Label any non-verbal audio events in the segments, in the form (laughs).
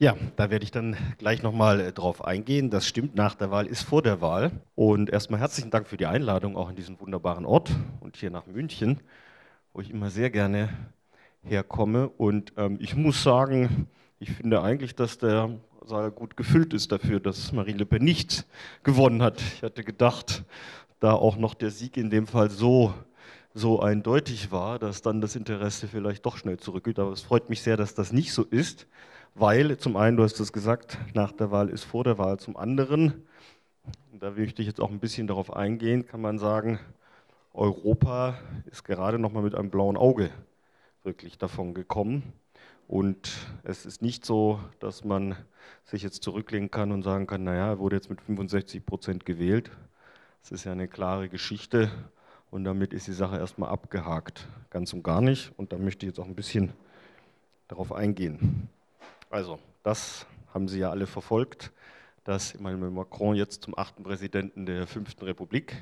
Ja, da werde ich dann gleich nochmal äh, drauf eingehen. Das stimmt, nach der Wahl ist vor der Wahl. Und erstmal herzlichen Dank für die Einladung auch in diesen wunderbaren Ort und hier nach München, wo ich immer sehr gerne herkomme. Und ähm, ich muss sagen, ich finde eigentlich, dass der Saal gut gefüllt ist dafür, dass Marine Le Pen nicht gewonnen hat. Ich hatte gedacht, da auch noch der Sieg in dem Fall so, so eindeutig war, dass dann das Interesse vielleicht doch schnell zurückgeht. Aber es freut mich sehr, dass das nicht so ist weil zum einen, du hast es gesagt, nach der Wahl ist vor der Wahl, zum anderen, da möchte ich jetzt auch ein bisschen darauf eingehen, kann man sagen, Europa ist gerade noch mal mit einem blauen Auge wirklich davon gekommen. Und es ist nicht so, dass man sich jetzt zurücklehnen kann und sagen kann, naja, er wurde jetzt mit 65 Prozent gewählt. Das ist ja eine klare Geschichte und damit ist die Sache erstmal abgehakt. Ganz und gar nicht. Und da möchte ich jetzt auch ein bisschen darauf eingehen. Also, das haben Sie ja alle verfolgt, dass Emmanuel Macron jetzt zum achten Präsidenten der fünften Republik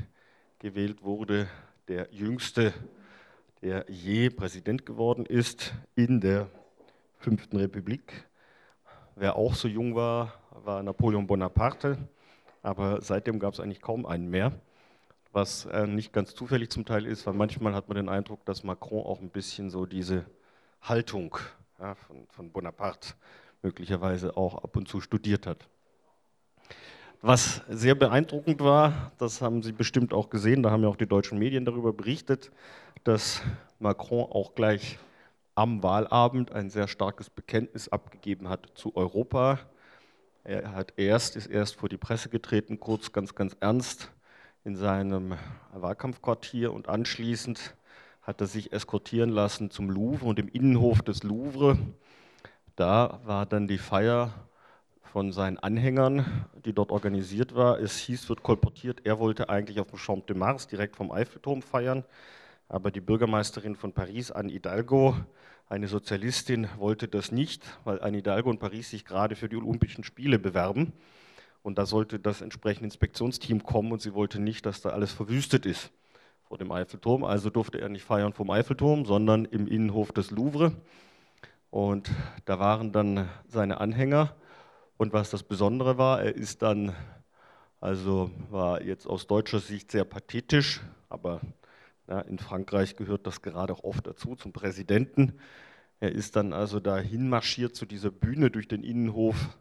gewählt wurde, der jüngste, der je Präsident geworden ist in der fünften Republik. Wer auch so jung war, war Napoleon Bonaparte, aber seitdem gab es eigentlich kaum einen mehr, was äh, nicht ganz zufällig zum Teil ist, weil manchmal hat man den Eindruck, dass Macron auch ein bisschen so diese Haltung ja, von, von Bonaparte möglicherweise auch ab und zu studiert hat. Was sehr beeindruckend war, das haben Sie bestimmt auch gesehen, da haben ja auch die deutschen Medien darüber berichtet, dass Macron auch gleich am Wahlabend ein sehr starkes Bekenntnis abgegeben hat zu Europa. Er hat erst, ist erst vor die Presse getreten, kurz ganz, ganz ernst in seinem Wahlkampfquartier und anschließend hat er sich eskortieren lassen zum Louvre und im Innenhof des Louvre. Da war dann die Feier von seinen Anhängern, die dort organisiert war. Es hieß, wird kolportiert, er wollte eigentlich auf dem Champ de Mars direkt vom Eiffelturm feiern, aber die Bürgermeisterin von Paris, Anne Hidalgo, eine Sozialistin, wollte das nicht, weil Anne Hidalgo und Paris sich gerade für die Olympischen Spiele bewerben. Und da sollte das entsprechende Inspektionsteam kommen und sie wollte nicht, dass da alles verwüstet ist vor dem Eiffelturm. Also durfte er nicht feiern vom Eiffelturm, sondern im Innenhof des Louvre. Und da waren dann seine Anhänger. Und was das Besondere war, er ist dann, also war jetzt aus deutscher Sicht sehr pathetisch, aber ja, in Frankreich gehört das gerade auch oft dazu, zum Präsidenten. Er ist dann also dahin marschiert zu dieser Bühne durch den Innenhof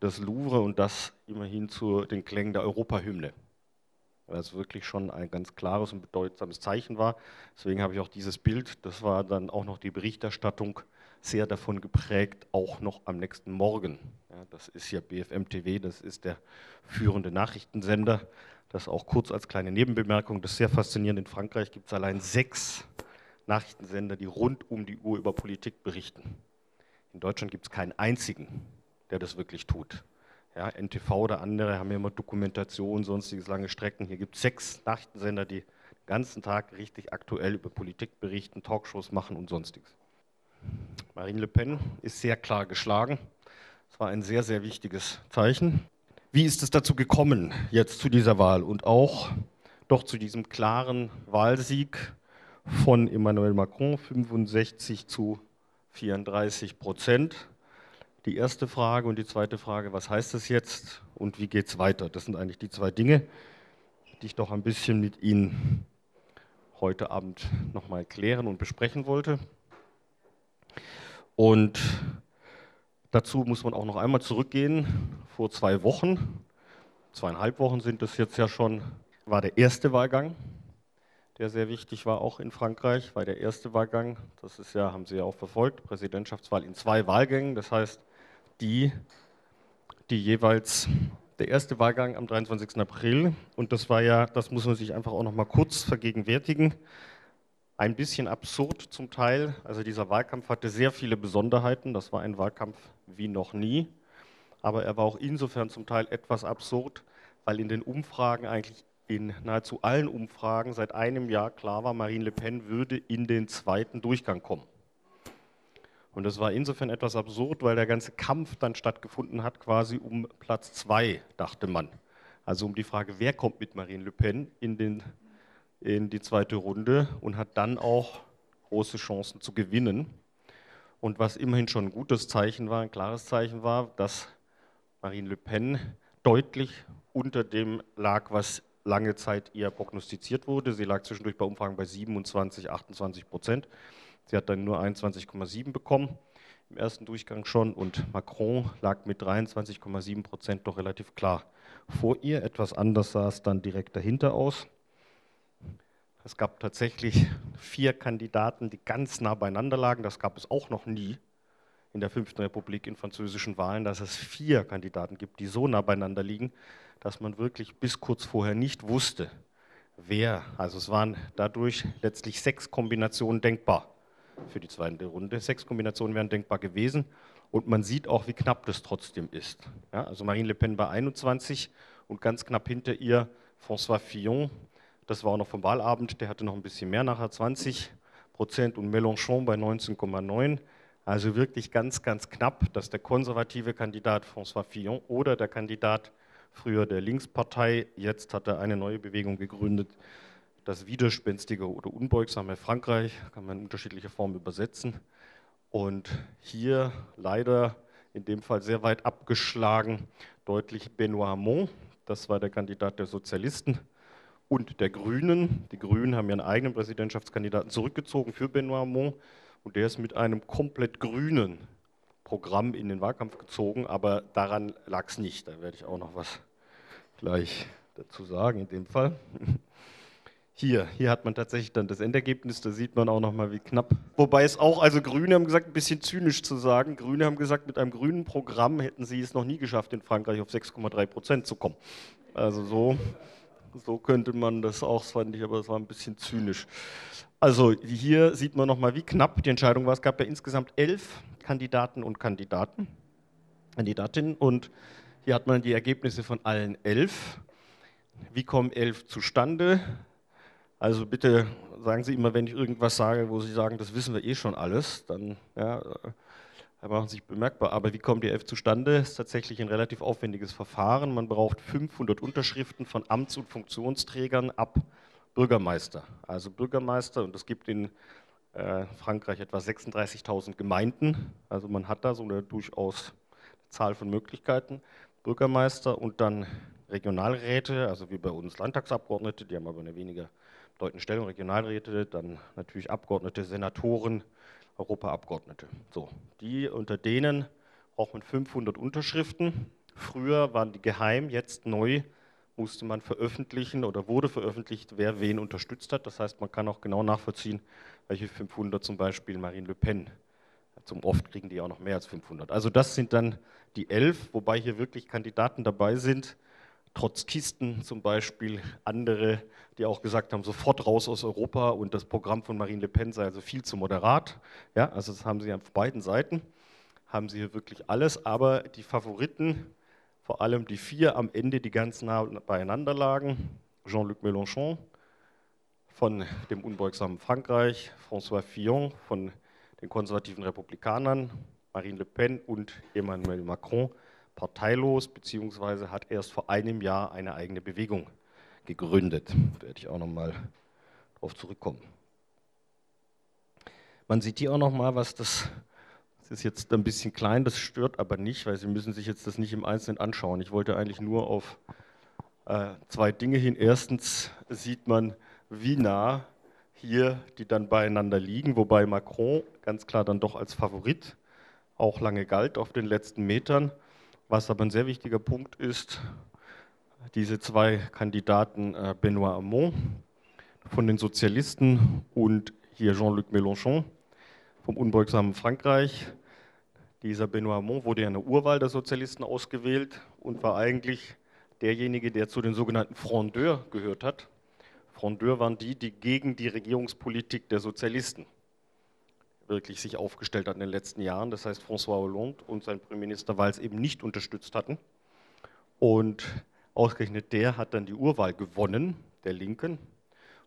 des Louvre und das immerhin zu den Klängen der Europahymne weil es wirklich schon ein ganz klares und bedeutsames Zeichen war. Deswegen habe ich auch dieses Bild, das war dann auch noch die Berichterstattung sehr davon geprägt, auch noch am nächsten Morgen. Ja, das ist ja BFM TV, das ist der führende Nachrichtensender. Das auch kurz als kleine Nebenbemerkung, das ist sehr faszinierend. In Frankreich gibt es allein sechs Nachrichtensender, die rund um die Uhr über Politik berichten. In Deutschland gibt es keinen einzigen, der das wirklich tut. Ja, NTV oder andere haben ja immer Dokumentation, sonstiges lange Strecken. Hier gibt es sechs Nachrichtensender, die den ganzen Tag richtig aktuell über Politik berichten, Talkshows machen und sonstiges. Marine Le Pen ist sehr klar geschlagen. Es war ein sehr, sehr wichtiges Zeichen. Wie ist es dazu gekommen, jetzt zu dieser Wahl und auch doch zu diesem klaren Wahlsieg von Emmanuel Macron, 65 zu 34 Prozent? Die erste Frage und die zweite Frage, was heißt das jetzt und wie geht es weiter? Das sind eigentlich die zwei Dinge, die ich doch ein bisschen mit Ihnen heute Abend nochmal klären und besprechen wollte. Und dazu muss man auch noch einmal zurückgehen. Vor zwei Wochen, zweieinhalb Wochen sind es jetzt ja schon, war der erste Wahlgang, der sehr wichtig war, auch in Frankreich, war der erste Wahlgang. Das ist ja, haben Sie ja auch verfolgt, Präsidentschaftswahl in zwei Wahlgängen. Das heißt, die, die jeweils der erste Wahlgang am 23. April und das war ja, das muss man sich einfach auch noch mal kurz vergegenwärtigen, ein bisschen absurd zum Teil. Also dieser Wahlkampf hatte sehr viele Besonderheiten. Das war ein Wahlkampf wie noch nie. Aber er war auch insofern zum Teil etwas absurd, weil in den Umfragen eigentlich in nahezu allen Umfragen seit einem Jahr klar war, Marine Le Pen würde in den zweiten Durchgang kommen. Und das war insofern etwas absurd, weil der ganze Kampf dann stattgefunden hat, quasi um Platz zwei, dachte man. Also um die Frage, wer kommt mit Marine Le Pen in, den, in die zweite Runde und hat dann auch große Chancen zu gewinnen. Und was immerhin schon ein gutes Zeichen war, ein klares Zeichen war, dass Marine Le Pen deutlich unter dem lag, was lange Zeit ihr prognostiziert wurde. Sie lag zwischendurch bei Umfragen bei 27, 28 Prozent. Sie hat dann nur 21,7 bekommen im ersten Durchgang schon und Macron lag mit 23,7 Prozent doch relativ klar vor ihr. Etwas anders sah es dann direkt dahinter aus. Es gab tatsächlich vier Kandidaten, die ganz nah beieinander lagen. Das gab es auch noch nie in der Fünften Republik in französischen Wahlen, dass es vier Kandidaten gibt, die so nah beieinander liegen, dass man wirklich bis kurz vorher nicht wusste, wer. Also es waren dadurch letztlich sechs Kombinationen denkbar für die zweite Runde. Sechs Kombinationen wären denkbar gewesen und man sieht auch, wie knapp das trotzdem ist. Ja, also Marine Le Pen bei 21 und ganz knapp hinter ihr François Fillon. Das war auch noch vom Wahlabend, der hatte noch ein bisschen mehr nachher, 20 Prozent und Mélenchon bei 19,9. Also wirklich ganz, ganz knapp, dass der konservative Kandidat François Fillon oder der Kandidat früher der Linkspartei, jetzt hat er eine neue Bewegung gegründet, das widerspenstige oder unbeugsame Frankreich, kann man in unterschiedlicher Form übersetzen. Und hier leider in dem Fall sehr weit abgeschlagen, deutlich Benoît Hamon, das war der Kandidat der Sozialisten und der Grünen. Die Grünen haben ihren eigenen Präsidentschaftskandidaten zurückgezogen für Benoît Hamon und der ist mit einem komplett grünen Programm in den Wahlkampf gezogen, aber daran lag es nicht. Da werde ich auch noch was gleich dazu sagen in dem Fall. Hier, hier hat man tatsächlich dann das Endergebnis, da sieht man auch nochmal, wie knapp. Wobei es auch, also Grüne haben gesagt, ein bisschen zynisch zu sagen, Grüne haben gesagt, mit einem grünen Programm hätten sie es noch nie geschafft, in Frankreich auf 6,3 Prozent zu kommen. Also so, so könnte man das auch, das fand ich, aber das war ein bisschen zynisch. Also hier sieht man nochmal, wie knapp die Entscheidung war. Es gab ja insgesamt elf Kandidaten und Kandidaten, Kandidatinnen und hier hat man die Ergebnisse von allen elf. Wie kommen elf zustande? Also bitte sagen Sie immer, wenn ich irgendwas sage, wo Sie sagen, das wissen wir eh schon alles, dann ja, äh, machen Sie sich bemerkbar. Aber wie kommt die elf zustande? Das ist tatsächlich ein relativ aufwendiges Verfahren. Man braucht 500 Unterschriften von Amts- und Funktionsträgern ab Bürgermeister. Also Bürgermeister, und es gibt in äh, Frankreich etwa 36.000 Gemeinden. Also man hat da so eine durchaus Zahl von Möglichkeiten. Bürgermeister und dann Regionalräte, also wie bei uns Landtagsabgeordnete, die haben aber eine weniger bedeutende Stellung, Regionalräte, dann natürlich Abgeordnete, Senatoren, Europaabgeordnete. So, die unter denen braucht man 500 Unterschriften. Früher waren die geheim, jetzt neu musste man veröffentlichen oder wurde veröffentlicht, wer wen unterstützt hat. Das heißt, man kann auch genau nachvollziehen, welche 500 zum Beispiel Marine Le Pen. Zum oft kriegen die auch noch mehr als 500. Also das sind dann die elf, wobei hier wirklich Kandidaten dabei sind, Trotzkisten zum Beispiel, andere, die auch gesagt haben, sofort raus aus Europa und das Programm von Marine Le Pen sei also viel zu moderat. Ja, also das haben sie auf beiden Seiten, haben sie hier wirklich alles, aber die Favoriten, vor allem die vier am Ende, die ganz nah beieinander lagen, Jean-Luc Mélenchon von dem unbeugsamen Frankreich, François Fillon von den konservativen Republikanern, Marine Le Pen und Emmanuel Macron parteilos, beziehungsweise hat erst vor einem Jahr eine eigene Bewegung gegründet. Da werde ich auch nochmal darauf zurückkommen. Man sieht hier auch nochmal, was das, das ist jetzt ein bisschen klein, das stört aber nicht, weil Sie müssen sich jetzt das nicht im Einzelnen anschauen. Ich wollte eigentlich nur auf äh, zwei Dinge hin. Erstens sieht man, wie nah hier die dann beieinander liegen, wobei Macron ganz klar dann doch als Favorit auch lange galt auf den letzten Metern. Was aber ein sehr wichtiger Punkt ist, diese zwei Kandidaten äh, Benoît Hamon von den Sozialisten und hier Jean-Luc Mélenchon vom unbeugsamen Frankreich. Dieser Benoît Hamon wurde ja in der Urwahl der Sozialisten ausgewählt und war eigentlich derjenige, der zu den sogenannten Frondeurs gehört hat. Frondeurs waren die, die gegen die Regierungspolitik der Sozialisten wirklich sich aufgestellt hat in den letzten Jahren. Das heißt, François Hollande und sein Premierminister Valls eben nicht unterstützt hatten. Und ausgerechnet der hat dann die Urwahl gewonnen, der Linken,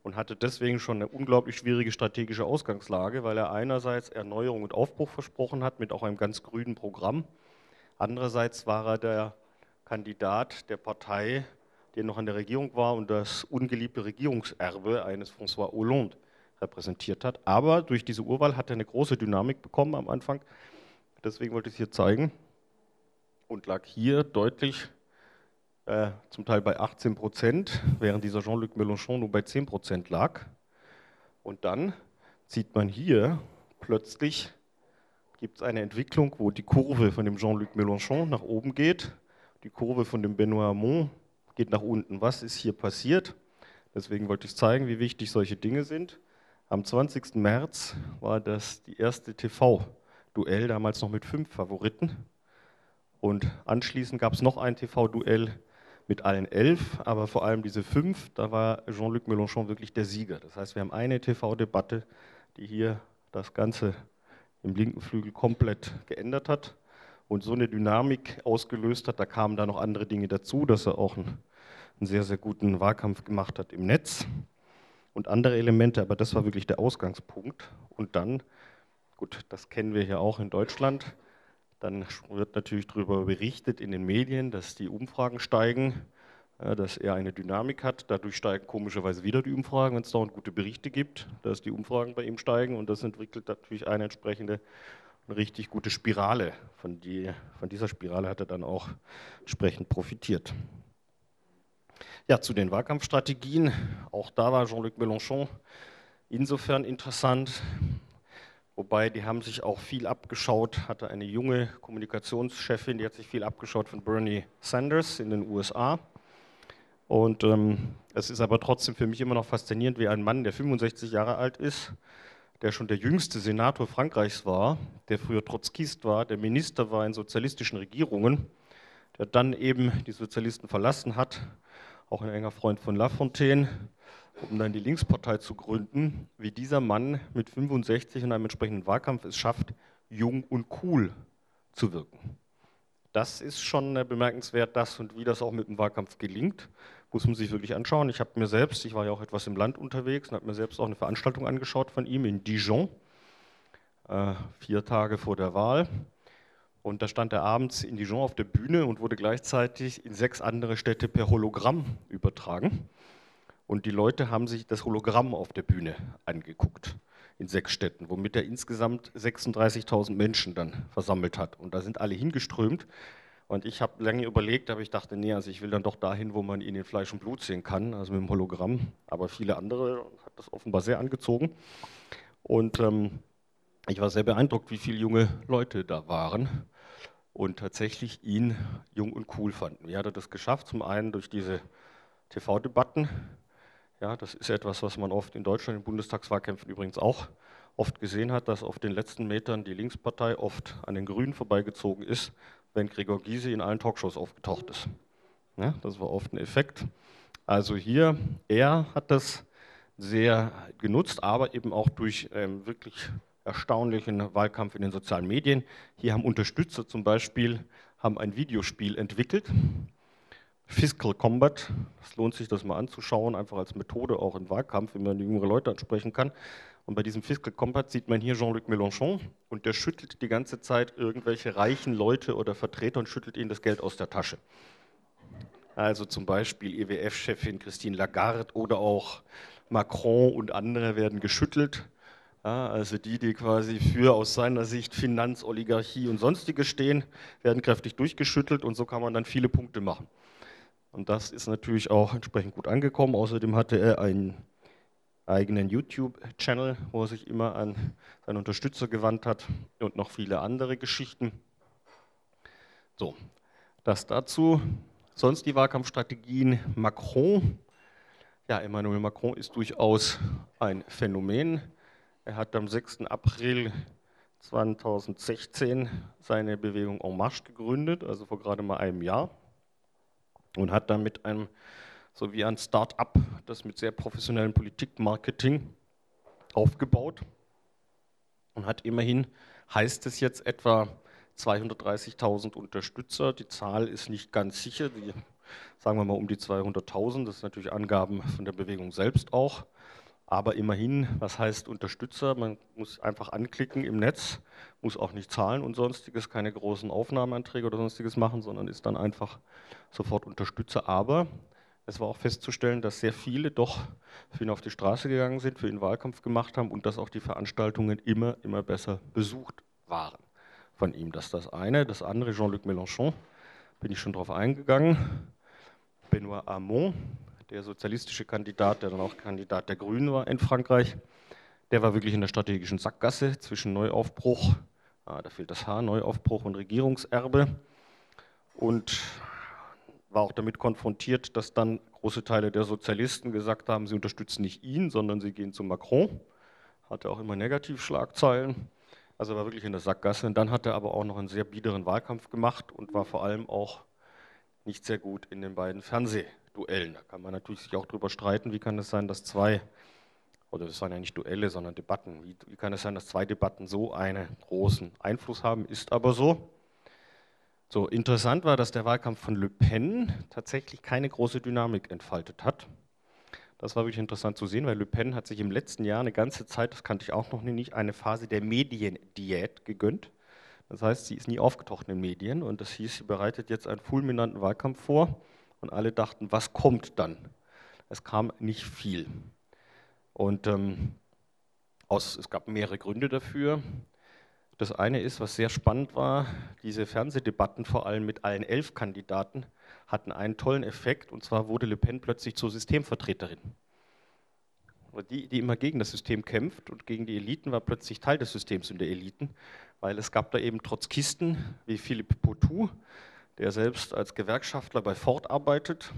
und hatte deswegen schon eine unglaublich schwierige strategische Ausgangslage, weil er einerseits Erneuerung und Aufbruch versprochen hat mit auch einem ganz grünen Programm. Andererseits war er der Kandidat der Partei, der noch an der Regierung war und das ungeliebte Regierungserbe eines François Hollande repräsentiert hat. Aber durch diese Urwahl hat er eine große Dynamik bekommen am Anfang. Deswegen wollte ich es hier zeigen. Und lag hier deutlich, äh, zum Teil bei 18 Prozent, während dieser Jean-Luc Mélenchon nur bei 10 Prozent lag. Und dann sieht man hier plötzlich, gibt es eine Entwicklung, wo die Kurve von dem Jean-Luc Mélenchon nach oben geht, die Kurve von dem Benoît Hamon geht nach unten. Was ist hier passiert? Deswegen wollte ich zeigen, wie wichtig solche Dinge sind. Am 20. März war das die erste TV-Duell, damals noch mit fünf Favoriten. Und anschließend gab es noch ein TV-Duell mit allen elf, aber vor allem diese fünf, da war Jean-Luc Mélenchon wirklich der Sieger. Das heißt, wir haben eine TV-Debatte, die hier das Ganze im linken Flügel komplett geändert hat und so eine Dynamik ausgelöst hat. Da kamen da noch andere Dinge dazu, dass er auch einen, einen sehr, sehr guten Wahlkampf gemacht hat im Netz und andere Elemente, aber das war wirklich der Ausgangspunkt. Und dann, gut, das kennen wir hier auch in Deutschland, dann wird natürlich darüber berichtet in den Medien, dass die Umfragen steigen, dass er eine Dynamik hat. Dadurch steigen komischerweise wieder die Umfragen, wenn es dauernd gute Berichte gibt, dass die Umfragen bei ihm steigen. Und das entwickelt natürlich eine entsprechende, eine richtig gute Spirale. Von, die, von dieser Spirale hat er dann auch entsprechend profitiert. Ja, zu den Wahlkampfstrategien. Auch da war Jean-Luc Mélenchon insofern interessant, wobei die haben sich auch viel abgeschaut, hatte eine junge Kommunikationschefin, die hat sich viel abgeschaut von Bernie Sanders in den USA. Und ähm, es ist aber trotzdem für mich immer noch faszinierend, wie ein Mann, der 65 Jahre alt ist, der schon der jüngste Senator Frankreichs war, der früher Trotzkist war, der Minister war in sozialistischen Regierungen, der dann eben die Sozialisten verlassen hat auch ein enger Freund von Lafontaine, um dann die Linkspartei zu gründen, wie dieser Mann mit 65 in einem entsprechenden Wahlkampf es schafft, jung und cool zu wirken. Das ist schon bemerkenswert, das und wie das auch mit dem Wahlkampf gelingt, muss man sich wirklich anschauen. Ich habe mir selbst, ich war ja auch etwas im Land unterwegs und habe mir selbst auch eine Veranstaltung angeschaut von ihm in Dijon, äh, vier Tage vor der Wahl. Und da stand er abends in Dijon auf der Bühne und wurde gleichzeitig in sechs andere Städte per Hologramm übertragen. Und die Leute haben sich das Hologramm auf der Bühne angeguckt in sechs Städten, womit er insgesamt 36.000 Menschen dann versammelt hat. Und da sind alle hingeströmt. Und ich habe lange überlegt, aber ich dachte, nee, also ich will dann doch dahin, wo man ihn in Fleisch und Blut sehen kann, also mit dem Hologramm. Aber viele andere hat das offenbar sehr angezogen. Und ähm, ich war sehr beeindruckt, wie viele junge Leute da waren und tatsächlich ihn jung und cool fanden. Wie hat er das geschafft? Zum einen durch diese TV-Debatten. Ja, das ist etwas, was man oft in Deutschland in Bundestagswahlkämpfen übrigens auch oft gesehen hat, dass auf den letzten Metern die Linkspartei oft an den Grünen vorbeigezogen ist, wenn Gregor Gysi in allen Talkshows aufgetaucht ist. Ja, das war oft ein Effekt. Also hier, er hat das sehr genutzt, aber eben auch durch ähm, wirklich erstaunlichen Wahlkampf in den sozialen Medien. Hier haben Unterstützer zum Beispiel haben ein Videospiel entwickelt, Fiscal Combat. Es lohnt sich, das mal anzuschauen, einfach als Methode auch im Wahlkampf, wenn man jüngere Leute ansprechen kann. Und bei diesem Fiscal Combat sieht man hier Jean-Luc Mélenchon und der schüttelt die ganze Zeit irgendwelche reichen Leute oder Vertreter und schüttelt ihnen das Geld aus der Tasche. Also zum Beispiel EWF-Chefin Christine Lagarde oder auch Macron und andere werden geschüttelt ja, also die, die quasi für aus seiner Sicht Finanz, Oligarchie und sonstige stehen, werden kräftig durchgeschüttelt und so kann man dann viele Punkte machen. Und das ist natürlich auch entsprechend gut angekommen. Außerdem hatte er einen eigenen YouTube-Channel, wo er sich immer an seine Unterstützer gewandt hat und noch viele andere Geschichten. So, das dazu. Sonst die Wahlkampfstrategien Macron. Ja, Emmanuel Macron ist durchaus ein Phänomen. Er hat am 6. April 2016 seine Bewegung En Marche gegründet, also vor gerade mal einem Jahr, und hat dann mit einem, so wie ein Start-up, das mit sehr professionellem Politikmarketing aufgebaut und hat immerhin, heißt es jetzt, etwa 230.000 Unterstützer. Die Zahl ist nicht ganz sicher, die, sagen wir mal um die 200.000, das sind natürlich Angaben von der Bewegung selbst auch. Aber immerhin, was heißt Unterstützer? Man muss einfach anklicken im Netz, muss auch nicht zahlen und sonstiges, keine großen Aufnahmeanträge oder sonstiges machen, sondern ist dann einfach sofort Unterstützer. Aber Es war auch festzustellen, dass sehr viele doch für ihn auf die Straße gegangen sind, für ihn Wahlkampf gemacht haben und dass auch die Veranstaltungen immer, immer besser besucht waren von ihm. Das ist das eine. Das andere, Jean-Luc Mélenchon, bin ich schon darauf eingegangen. Benoît Hamon, der sozialistische Kandidat, der dann auch Kandidat der Grünen war in Frankreich, der war wirklich in der strategischen Sackgasse zwischen Neuaufbruch, ah, da fehlt das Haar, Neuaufbruch und Regierungserbe und war auch damit konfrontiert, dass dann große Teile der Sozialisten gesagt haben, sie unterstützen nicht ihn, sondern sie gehen zu Macron. Hatte auch immer Negativschlagzeilen. Also war wirklich in der Sackgasse. Und dann hat er aber auch noch einen sehr biederen Wahlkampf gemacht und war vor allem auch nicht sehr gut in den beiden Fernsehduellen. Da kann man natürlich sich auch darüber streiten, wie kann es sein, dass zwei, oder das waren ja nicht Duelle, sondern Debatten, wie, wie kann es sein, dass zwei Debatten so einen großen Einfluss haben, ist aber so. So, interessant war, dass der Wahlkampf von Le Pen tatsächlich keine große Dynamik entfaltet hat. Das war wirklich interessant zu sehen, weil Le Pen hat sich im letzten Jahr eine ganze Zeit, das kannte ich auch noch nicht, eine Phase der Mediendiät gegönnt. Das heißt, sie ist nie aufgetaucht in den Medien und das hieß, sie bereitet jetzt einen fulminanten Wahlkampf vor und alle dachten, was kommt dann? Es kam nicht viel. Und ähm, aus, es gab mehrere Gründe dafür. Das eine ist, was sehr spannend war, diese Fernsehdebatten, vor allem mit allen elf Kandidaten, hatten einen tollen Effekt, und zwar wurde Le Pen plötzlich zur Systemvertreterin. Die, die immer gegen das System kämpft und gegen die Eliten, war plötzlich Teil des Systems und der Eliten, weil es gab da eben Trotzkisten wie Philippe Poutou, der selbst als Gewerkschaftler bei Ford arbeitet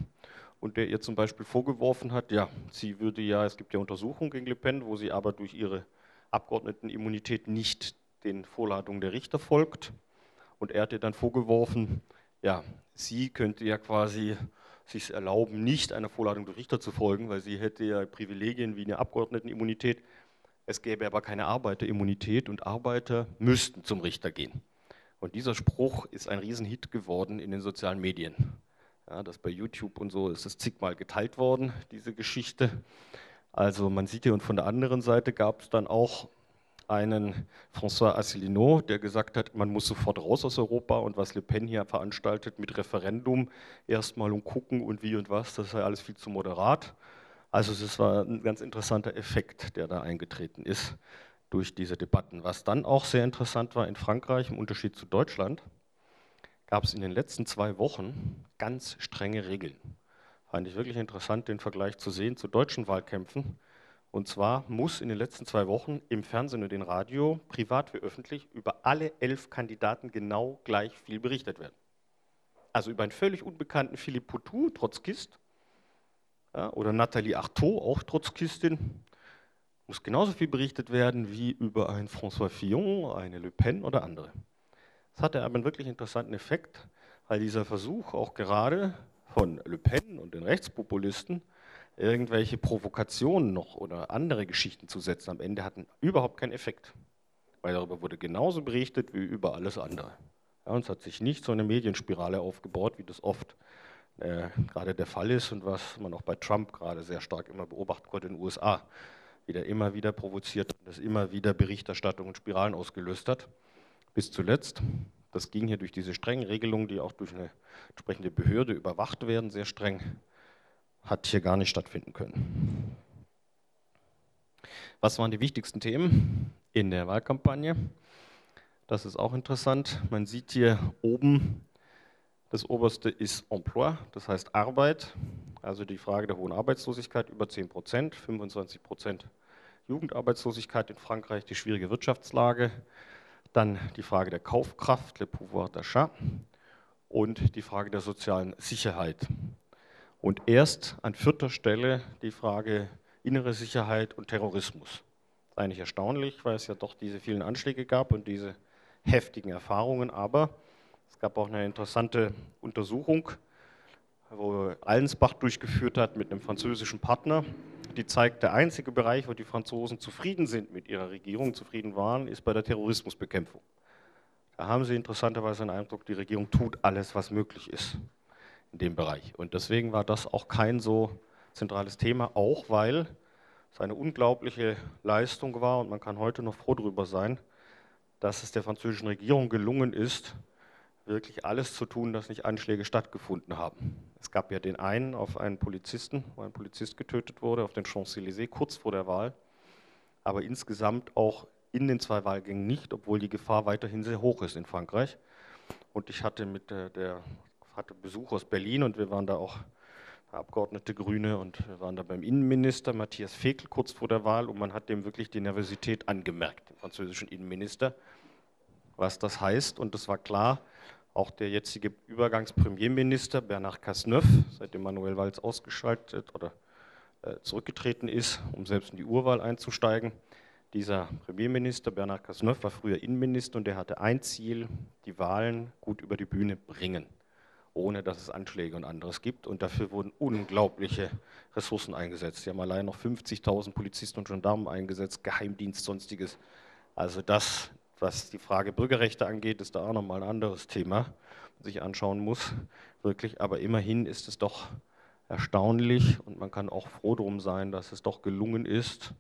und der ihr zum Beispiel vorgeworfen hat, ja, sie würde ja, es gibt ja Untersuchungen gegen Le Pen, wo sie aber durch ihre Abgeordnetenimmunität nicht den Vorladungen der Richter folgt. Und er hat ihr dann vorgeworfen, ja, sie könnte ja quasi sich erlauben, nicht einer Vorladung der Richter zu folgen, weil sie hätte ja Privilegien wie eine Abgeordnetenimmunität. Es gäbe aber keine Arbeiterimmunität und Arbeiter müssten zum Richter gehen. Und dieser Spruch ist ein Riesenhit geworden in den sozialen Medien. Ja, das bei YouTube und so ist es zigmal geteilt worden, diese Geschichte. Also man sieht hier und von der anderen Seite gab es dann auch einen François Asselineau, der gesagt hat, man muss sofort raus aus Europa und was Le Pen hier veranstaltet mit Referendum erstmal und gucken und wie und was, das sei alles viel zu moderat. Also es war ein ganz interessanter Effekt, der da eingetreten ist durch diese Debatten. Was dann auch sehr interessant war in Frankreich, im Unterschied zu Deutschland, gab es in den letzten zwei Wochen ganz strenge Regeln. Fand ich wirklich interessant, den Vergleich zu sehen zu deutschen Wahlkämpfen und zwar muss in den letzten zwei Wochen im Fernsehen und im Radio, privat wie öffentlich, über alle elf Kandidaten genau gleich viel berichtet werden. Also über einen völlig unbekannten Philippe Poutou, Trotzkist, ja, oder Nathalie Arthaud, auch Trotzkistin, muss genauso viel berichtet werden wie über einen François Fillon, eine Le Pen oder andere. Das hatte aber einen wirklich interessanten Effekt, weil dieser Versuch auch gerade von Le Pen und den Rechtspopulisten irgendwelche Provokationen noch oder andere Geschichten zu setzen am Ende hatten überhaupt keinen Effekt. Weil darüber wurde genauso berichtet wie über alles andere. Ja, und es hat sich nicht so eine Medienspirale aufgebaut, wie das oft äh, gerade der Fall ist und was man auch bei Trump gerade sehr stark immer beobachten konnte in den USA, wie der immer wieder provoziert und das immer wieder Berichterstattung und Spiralen ausgelöst hat. Bis zuletzt, das ging hier durch diese strengen Regelungen, die auch durch eine entsprechende Behörde überwacht werden, sehr streng, hat hier gar nicht stattfinden können. Was waren die wichtigsten Themen in der Wahlkampagne? Das ist auch interessant. Man sieht hier oben, das oberste ist Emploi, das heißt Arbeit, also die Frage der hohen Arbeitslosigkeit über 10 Prozent, 25 Prozent Jugendarbeitslosigkeit in Frankreich, die schwierige Wirtschaftslage, dann die Frage der Kaufkraft, le pouvoir d'achat und die Frage der sozialen Sicherheit. Und erst an vierter Stelle die Frage innere Sicherheit und Terrorismus. Eigentlich erstaunlich, weil es ja doch diese vielen Anschläge gab und diese heftigen Erfahrungen. Aber es gab auch eine interessante Untersuchung, wo Allensbach durchgeführt hat mit einem französischen Partner. Die zeigt, der einzige Bereich, wo die Franzosen zufrieden sind mit ihrer Regierung, zufrieden waren, ist bei der Terrorismusbekämpfung. Da haben sie interessanterweise den Eindruck, die Regierung tut alles, was möglich ist in dem Bereich. Und deswegen war das auch kein so zentrales Thema, auch weil es eine unglaubliche Leistung war und man kann heute noch froh darüber sein, dass es der französischen Regierung gelungen ist, wirklich alles zu tun, dass nicht Anschläge stattgefunden haben. Es gab ja den einen auf einen Polizisten, wo ein Polizist getötet wurde, auf den Champs-Élysées kurz vor der Wahl, aber insgesamt auch in den zwei Wahlgängen nicht, obwohl die Gefahr weiterhin sehr hoch ist in Frankreich. Und ich hatte mit der, der hatte Besuch aus Berlin und wir waren da auch Abgeordnete Grüne und wir waren da beim Innenminister Matthias Fekel kurz vor der Wahl und man hat dem wirklich die Nervosität angemerkt, dem französischen Innenminister, was das heißt. Und es war klar, auch der jetzige Übergangspremierminister Bernard Cazeneuve, seitdem Manuel Valls ausgeschaltet oder äh, zurückgetreten ist, um selbst in die Urwahl einzusteigen, dieser Premierminister Bernard Cazeneuve war früher Innenminister und der hatte ein Ziel, die Wahlen gut über die Bühne bringen ohne dass es Anschläge und anderes gibt. Und dafür wurden unglaubliche Ressourcen eingesetzt. Sie haben allein noch 50.000 Polizisten und Gendarmen eingesetzt, Geheimdienst, sonstiges. Also das, was die Frage Bürgerrechte angeht, ist da auch nochmal ein anderes Thema, das sich anschauen muss, wirklich. Aber immerhin ist es doch erstaunlich und man kann auch froh drum sein, dass es doch gelungen ist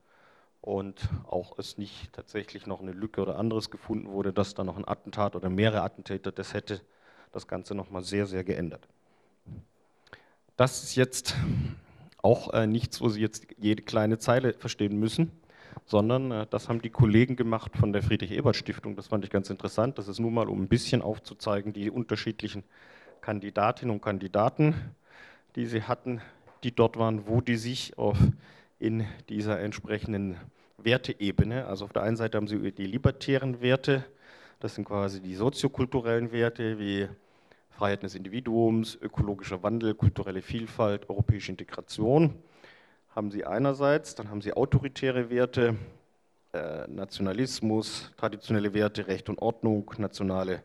und auch es nicht tatsächlich noch eine Lücke oder anderes gefunden wurde, dass da noch ein Attentat oder mehrere Attentäter das hätte das Ganze nochmal sehr, sehr geändert. Das ist jetzt auch äh, nichts, wo Sie jetzt jede kleine Zeile verstehen müssen, sondern äh, das haben die Kollegen gemacht von der Friedrich-Ebert-Stiftung. Das fand ich ganz interessant. Das ist nur mal, um ein bisschen aufzuzeigen, die unterschiedlichen Kandidatinnen und Kandidaten, die sie hatten, die dort waren, wo die sich auf, in dieser entsprechenden Werteebene, also auf der einen Seite haben sie die libertären Werte, das sind quasi die soziokulturellen Werte wie Freiheit des Individuums, ökologischer Wandel, kulturelle Vielfalt, europäische Integration haben sie einerseits, dann haben sie autoritäre Werte, äh, Nationalismus, traditionelle Werte, Recht und Ordnung, nationale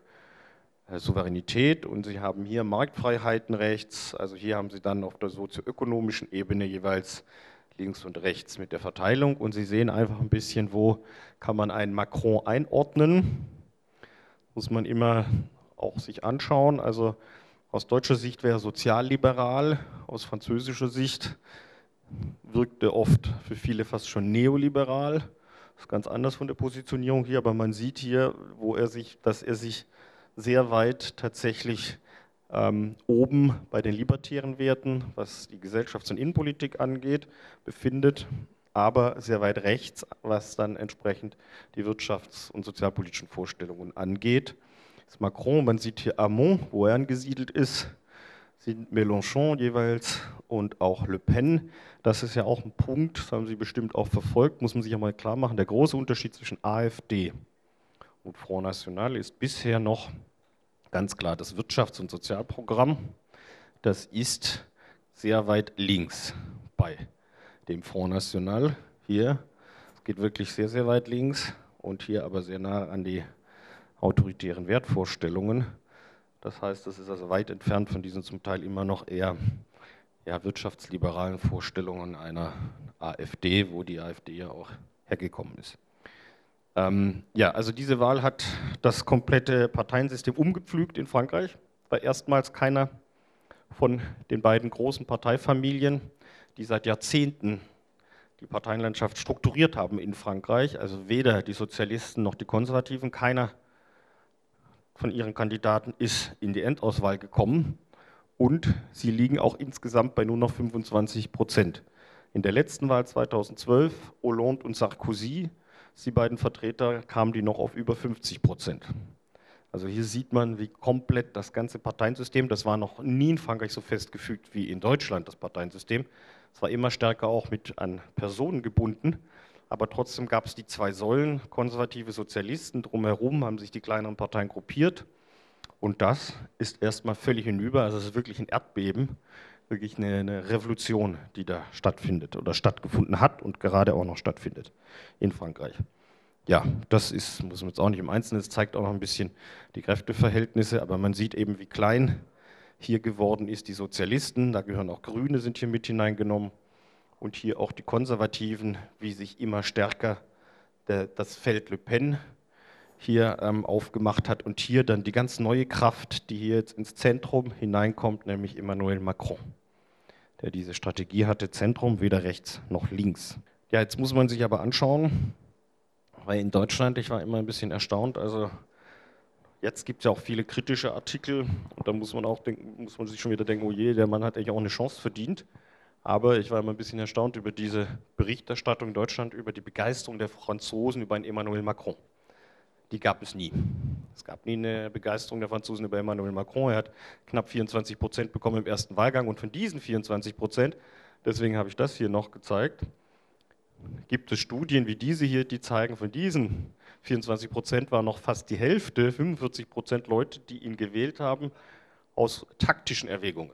äh, Souveränität und sie haben hier Marktfreiheiten rechts, also hier haben sie dann auf der sozioökonomischen Ebene jeweils links und rechts mit der Verteilung. Und Sie sehen einfach ein bisschen, wo kann man einen Macron einordnen, muss man immer auch sich anschauen. Also aus deutscher Sicht wäre er sozialliberal, aus französischer Sicht wirkte oft für viele fast schon neoliberal. Das ist ganz anders von der Positionierung hier, aber man sieht hier, wo er sich, dass er sich sehr weit tatsächlich ähm, oben bei den libertären Werten, was die Gesellschafts- und Innenpolitik angeht, befindet, aber sehr weit rechts, was dann entsprechend die wirtschafts- und sozialpolitischen Vorstellungen angeht ist Macron, man sieht hier Amont, wo er angesiedelt ist, sieht Mélenchon jeweils und auch Le Pen. Das ist ja auch ein Punkt, das haben Sie bestimmt auch verfolgt, muss man sich ja mal klar machen. Der große Unterschied zwischen AfD und Front National ist bisher noch ganz klar das Wirtschafts- und Sozialprogramm. Das ist sehr weit links bei dem Front National. Hier es geht wirklich sehr, sehr weit links und hier aber sehr nah an die autoritären Wertvorstellungen. Das heißt, das ist also weit entfernt von diesen zum Teil immer noch eher ja, wirtschaftsliberalen Vorstellungen einer AfD, wo die AfD ja auch hergekommen ist. Ähm, ja, also diese Wahl hat das komplette Parteiensystem umgepflügt in Frankreich. War erstmals keiner von den beiden großen Parteifamilien, die seit Jahrzehnten die Parteienlandschaft strukturiert haben in Frankreich, also weder die Sozialisten noch die Konservativen, keiner von ihren Kandidaten ist in die Endauswahl gekommen und sie liegen auch insgesamt bei nur noch 25 Prozent. In der letzten Wahl 2012, Hollande und Sarkozy, die beiden Vertreter, kamen die noch auf über 50 Prozent. Also hier sieht man, wie komplett das ganze Parteiensystem, das war noch nie in Frankreich so festgefügt wie in Deutschland, das Parteiensystem. Es war immer stärker auch mit an Personen gebunden aber trotzdem gab es die zwei Säulen, konservative Sozialisten, drumherum haben sich die kleineren Parteien gruppiert. Und das ist erstmal völlig hinüber, also es ist wirklich ein Erdbeben, wirklich eine, eine Revolution, die da stattfindet oder stattgefunden hat und gerade auch noch stattfindet in Frankreich. Ja, das ist, muss man jetzt auch nicht im Einzelnen, es zeigt auch noch ein bisschen die Kräfteverhältnisse, aber man sieht eben, wie klein hier geworden ist die Sozialisten, da gehören auch Grüne, sind hier mit hineingenommen und hier auch die Konservativen, wie sich immer stärker der, das Feld Le Pen hier ähm, aufgemacht hat und hier dann die ganz neue Kraft, die hier jetzt ins Zentrum hineinkommt, nämlich Emmanuel Macron, der diese Strategie hatte, Zentrum weder rechts noch links. Ja, jetzt muss man sich aber anschauen, weil in Deutschland, ich war immer ein bisschen erstaunt, also Jetzt gibt es ja auch viele kritische Artikel und da muss man auch denken, muss man sich schon wieder denken, oh je, der Mann hat eigentlich auch eine Chance verdient. Aber ich war immer ein bisschen erstaunt über diese Berichterstattung in Deutschland über die Begeisterung der Franzosen über einen Emmanuel Macron. Die gab es nie. Es gab nie eine Begeisterung der Franzosen über Emmanuel Macron. Er hat knapp 24 Prozent bekommen im ersten Wahlgang und von diesen 24 Prozent, deswegen habe ich das hier noch gezeigt, gibt es Studien wie diese hier, die zeigen, von diesen 24 Prozent war noch fast die Hälfte, 45 Prozent Leute, die ihn gewählt haben, aus taktischen Erwägungen.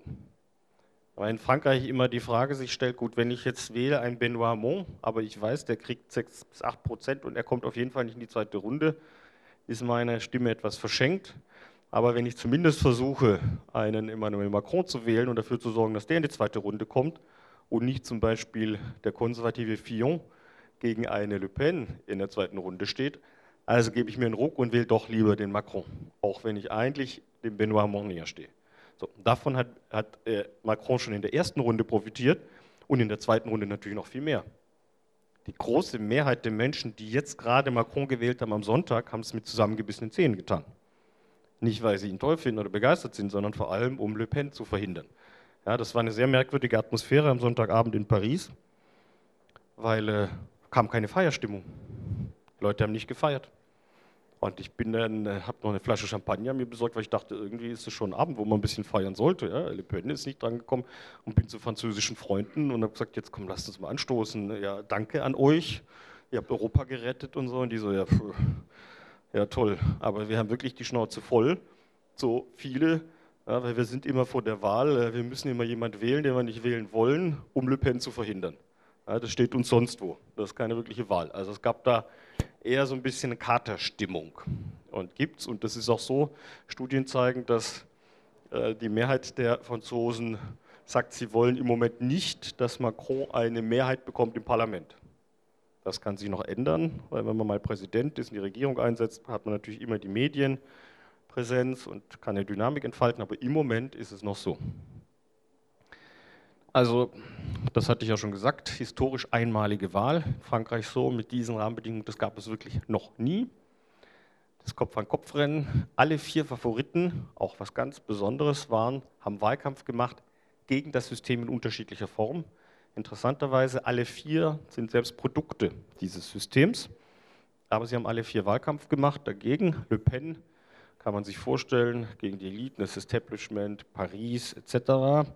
Weil in Frankreich immer die Frage sich stellt, gut, wenn ich jetzt wähle einen Benoît Hamon, aber ich weiß, der kriegt 6 bis 8 Prozent und er kommt auf jeden Fall nicht in die zweite Runde, ist meine Stimme etwas verschenkt. Aber wenn ich zumindest versuche, einen Emmanuel Macron zu wählen und dafür zu sorgen, dass der in die zweite Runde kommt und nicht zum Beispiel der konservative Fillon gegen eine Le Pen in der zweiten Runde steht, also gebe ich mir einen Ruck und wähle doch lieber den Macron, auch wenn ich eigentlich dem Benoît Monnier stehe. So, davon hat, hat äh, Macron schon in der ersten Runde profitiert und in der zweiten Runde natürlich noch viel mehr. Die große Mehrheit der Menschen, die jetzt gerade Macron gewählt haben am Sonntag, haben es mit zusammengebissenen Zähnen getan. Nicht, weil sie ihn toll finden oder begeistert sind, sondern vor allem, um Le Pen zu verhindern. Ja, das war eine sehr merkwürdige Atmosphäre am Sonntagabend in Paris, weil äh, kam keine Feierstimmung. Die Leute haben nicht gefeiert. Und ich bin dann, äh, habe noch eine Flasche Champagner mir besorgt, weil ich dachte, irgendwie ist es schon ein Abend, wo man ein bisschen feiern sollte. Ja? Le Pen ist nicht dran gekommen und bin zu französischen Freunden und habe gesagt, jetzt komm, lasst uns mal anstoßen. Ja, danke an euch. Ihr habt Europa gerettet und so. Und die so, ja, pff, ja toll. Aber wir haben wirklich die Schnauze voll. So viele, ja, weil wir sind immer vor der Wahl. Äh, wir müssen immer jemanden wählen, den wir nicht wählen wollen, um Le Pen zu verhindern. Ja, das steht uns sonst wo. Das ist keine wirkliche Wahl. Also es gab da eher so ein bisschen Katerstimmung. Und gibt es, und das ist auch so, Studien zeigen, dass äh, die Mehrheit der Franzosen sagt, sie wollen im Moment nicht, dass Macron eine Mehrheit bekommt im Parlament. Das kann sich noch ändern, weil wenn man mal Präsident ist und die Regierung einsetzt, hat man natürlich immer die Medienpräsenz und kann eine Dynamik entfalten, aber im Moment ist es noch so. Also, das hatte ich ja schon gesagt, historisch einmalige Wahl. Frankreich so mit diesen Rahmenbedingungen, das gab es wirklich noch nie. Das Kopf-an-Kopf-Rennen, alle vier Favoriten, auch was ganz Besonderes waren, haben Wahlkampf gemacht gegen das System in unterschiedlicher Form. Interessanterweise, alle vier sind selbst Produkte dieses Systems, aber sie haben alle vier Wahlkampf gemacht dagegen. Le Pen kann man sich vorstellen, gegen die Eliten, das Establishment, Paris etc.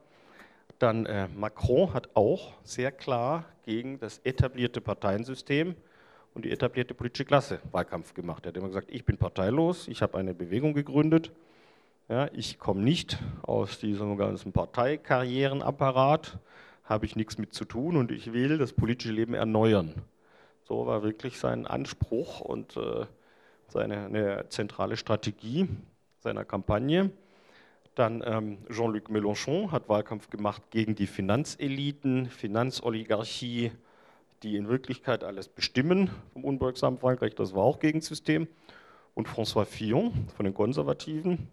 Dann äh, Macron hat auch sehr klar gegen das etablierte Parteiensystem und die etablierte politische Klasse Wahlkampf gemacht. Er hat immer gesagt, ich bin parteilos, ich habe eine Bewegung gegründet, ja, ich komme nicht aus diesem ganzen Parteikarrierenapparat, habe ich nichts mit zu tun und ich will das politische Leben erneuern. So war wirklich sein Anspruch und äh, seine zentrale Strategie seiner Kampagne. Dann ähm, Jean-Luc Mélenchon hat Wahlkampf gemacht gegen die Finanzeliten, Finanzoligarchie, die in Wirklichkeit alles bestimmen vom unbeugsamen Frankreich. Das war auch gegen System. Und François Fillon von den Konservativen,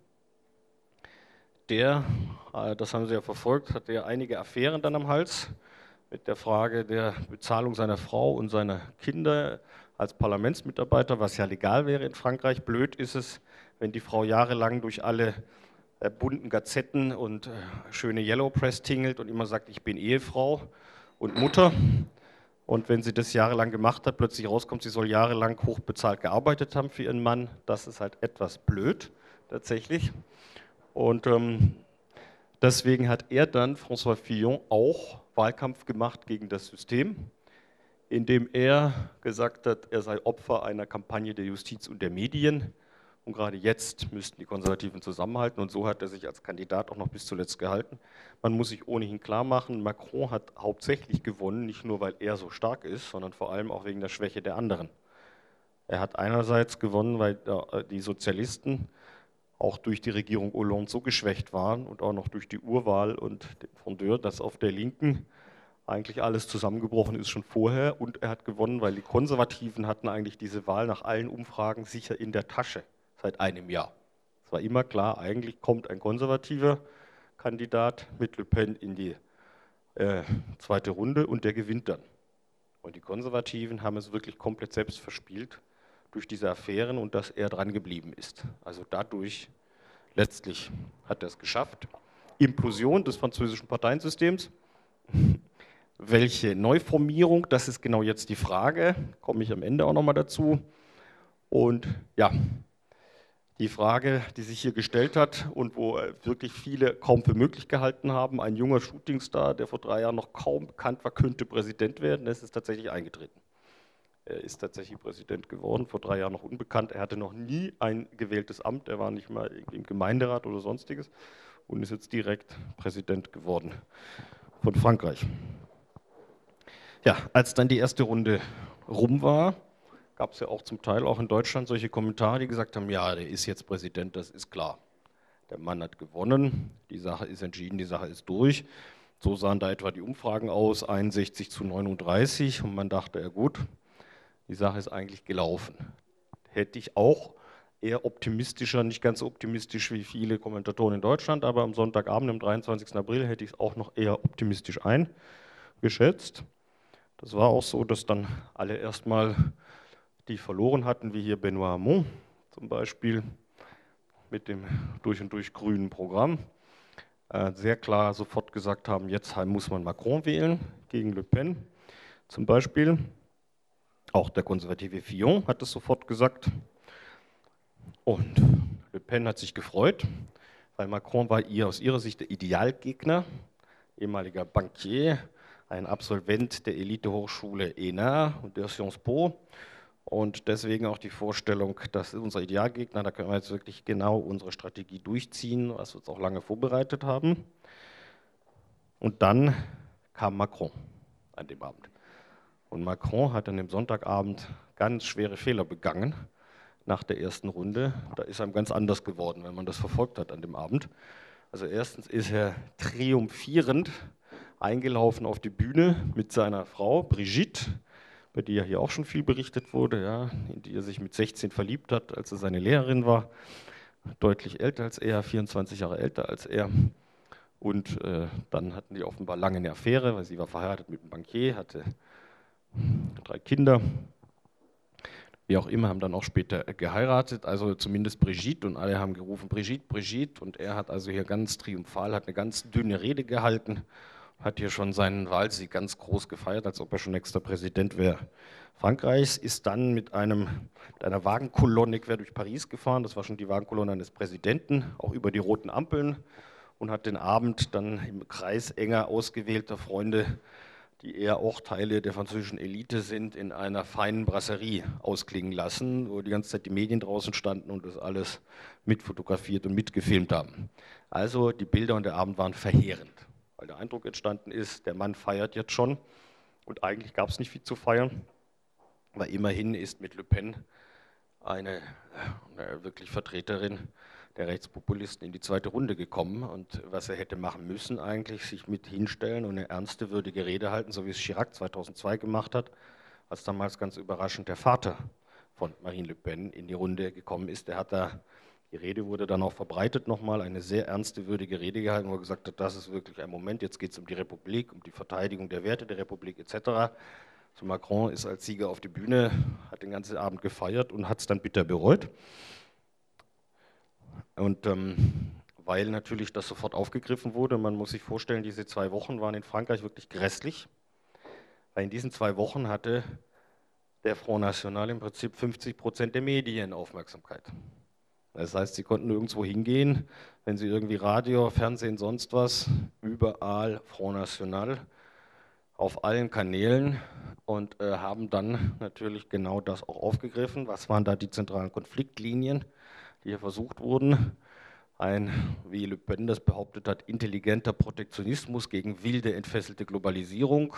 der, äh, das haben Sie ja verfolgt, hatte ja einige Affären dann am Hals mit der Frage der Bezahlung seiner Frau und seiner Kinder als Parlamentsmitarbeiter, was ja legal wäre in Frankreich. Blöd ist es, wenn die Frau jahrelang durch alle äh, bunten Gazetten und äh, schöne Yellow Press tingelt und immer sagt, ich bin Ehefrau und Mutter. Und wenn sie das jahrelang gemacht hat, plötzlich rauskommt, sie soll jahrelang hochbezahlt gearbeitet haben für ihren Mann, das ist halt etwas blöd tatsächlich. Und ähm, deswegen hat er dann, François Fillon, auch Wahlkampf gemacht gegen das System, indem er gesagt hat, er sei Opfer einer Kampagne der Justiz und der Medien und gerade jetzt müssten die Konservativen zusammenhalten. Und so hat er sich als Kandidat auch noch bis zuletzt gehalten. Man muss sich ohnehin klar machen, Macron hat hauptsächlich gewonnen, nicht nur weil er so stark ist, sondern vor allem auch wegen der Schwäche der anderen. Er hat einerseits gewonnen, weil äh, die Sozialisten auch durch die Regierung Hollande so geschwächt waren und auch noch durch die Urwahl und den Frondeur, dass auf der Linken eigentlich alles zusammengebrochen ist schon vorher. Und er hat gewonnen, weil die Konservativen hatten eigentlich diese Wahl nach allen Umfragen sicher in der Tasche seit einem Jahr. Es war immer klar, eigentlich kommt ein konservativer Kandidat mit Le Pen in die äh, zweite Runde und der gewinnt dann. Und die Konservativen haben es wirklich komplett selbst verspielt durch diese Affären und dass er dran geblieben ist. Also dadurch letztlich hat er es geschafft. Implosion des französischen Parteiensystems. (laughs) Welche Neuformierung, das ist genau jetzt die Frage, komme ich am Ende auch nochmal dazu. Und ja, die Frage, die sich hier gestellt hat und wo wirklich viele kaum für möglich gehalten haben, ein junger Shootingstar, der vor drei Jahren noch kaum bekannt war, könnte Präsident werden, das ist tatsächlich eingetreten. Er ist tatsächlich Präsident geworden, vor drei Jahren noch unbekannt. Er hatte noch nie ein gewähltes Amt, er war nicht mal im Gemeinderat oder sonstiges und ist jetzt direkt Präsident geworden von Frankreich. Ja, als dann die erste Runde rum war, gab es ja auch zum Teil auch in Deutschland solche Kommentare, die gesagt haben, ja, der ist jetzt Präsident, das ist klar. Der Mann hat gewonnen, die Sache ist entschieden, die Sache ist durch. So sahen da etwa die Umfragen aus, 61 zu 39 und man dachte, ja gut, die Sache ist eigentlich gelaufen. Hätte ich auch eher optimistischer, nicht ganz so optimistisch wie viele Kommentatoren in Deutschland, aber am Sonntagabend, am 23. April, hätte ich es auch noch eher optimistisch eingeschätzt. Das war auch so, dass dann alle erstmal die verloren hatten, wie hier Benoit Hamon zum Beispiel mit dem durch und durch grünen Programm, äh, sehr klar sofort gesagt haben, jetzt muss man Macron wählen gegen Le Pen zum Beispiel. Auch der konservative Fillon hat es sofort gesagt. Und Le Pen hat sich gefreut, weil Macron war ihr aus ihrer Sicht der Idealgegner, ehemaliger Bankier, ein Absolvent der Elitehochschule ENA und der Sciences Po. Und deswegen auch die Vorstellung, das ist unser Idealgegner, da können wir jetzt wirklich genau unsere Strategie durchziehen, was wir uns auch lange vorbereitet haben. Und dann kam Macron an dem Abend. Und Macron hat an dem Sonntagabend ganz schwere Fehler begangen nach der ersten Runde. Da ist einem ganz anders geworden, wenn man das verfolgt hat an dem Abend. Also erstens ist er triumphierend eingelaufen auf die Bühne mit seiner Frau Brigitte, bei der ja hier auch schon viel berichtet wurde, ja, in die er sich mit 16 verliebt hat, als er seine Lehrerin war. Deutlich älter als er, 24 Jahre älter als er. Und äh, dann hatten die offenbar lange eine Affäre, weil sie war verheiratet mit einem Bankier, hatte drei Kinder. Wie auch immer, haben dann auch später geheiratet, also zumindest Brigitte und alle haben gerufen Brigitte, Brigitte und er hat also hier ganz triumphal, hat eine ganz dünne Rede gehalten, hat hier schon seinen Wahlsieg ganz groß gefeiert, als ob er schon nächster Präsident wäre. Frankreichs ist dann mit, einem, mit einer Wagenkolonne quer durch Paris gefahren, das war schon die Wagenkolonne eines Präsidenten, auch über die roten Ampeln und hat den Abend dann im Kreis enger ausgewählter Freunde die eher auch Teile der französischen Elite sind, in einer feinen Brasserie ausklingen lassen, wo die ganze Zeit die Medien draußen standen und das alles mitfotografiert und mitgefilmt haben. Also die Bilder und der Abend waren verheerend, weil der Eindruck entstanden ist, der Mann feiert jetzt schon und eigentlich gab es nicht viel zu feiern, weil immerhin ist mit Le Pen eine, eine wirklich Vertreterin der Rechtspopulisten in die zweite Runde gekommen. Und was er hätte machen müssen, eigentlich, sich mit hinstellen und eine ernste, würdige Rede halten, so wie es Chirac 2002 gemacht hat, als damals ganz überraschend der Vater von Marine Le Pen in die Runde gekommen ist. Der hat da, die Rede wurde dann auch verbreitet nochmal, eine sehr ernste, würdige Rede gehalten, wo er gesagt hat, das ist wirklich ein Moment, jetzt geht es um die Republik, um die Verteidigung der Werte der Republik etc. So Macron ist als Sieger auf die Bühne, hat den ganzen Abend gefeiert und hat es dann bitter bereut. Und ähm, weil natürlich das sofort aufgegriffen wurde, man muss sich vorstellen, diese zwei Wochen waren in Frankreich wirklich grässlich, weil in diesen zwei Wochen hatte der Front National im Prinzip 50 Prozent der Medienaufmerksamkeit. Das heißt, sie konnten nirgendwo hingehen, wenn sie irgendwie Radio, Fernsehen, sonst was, überall Front National auf allen Kanälen und äh, haben dann natürlich genau das auch aufgegriffen. Was waren da die zentralen Konfliktlinien? die hier versucht wurden. Ein, wie Le Pen das behauptet hat, intelligenter Protektionismus gegen wilde, entfesselte Globalisierung.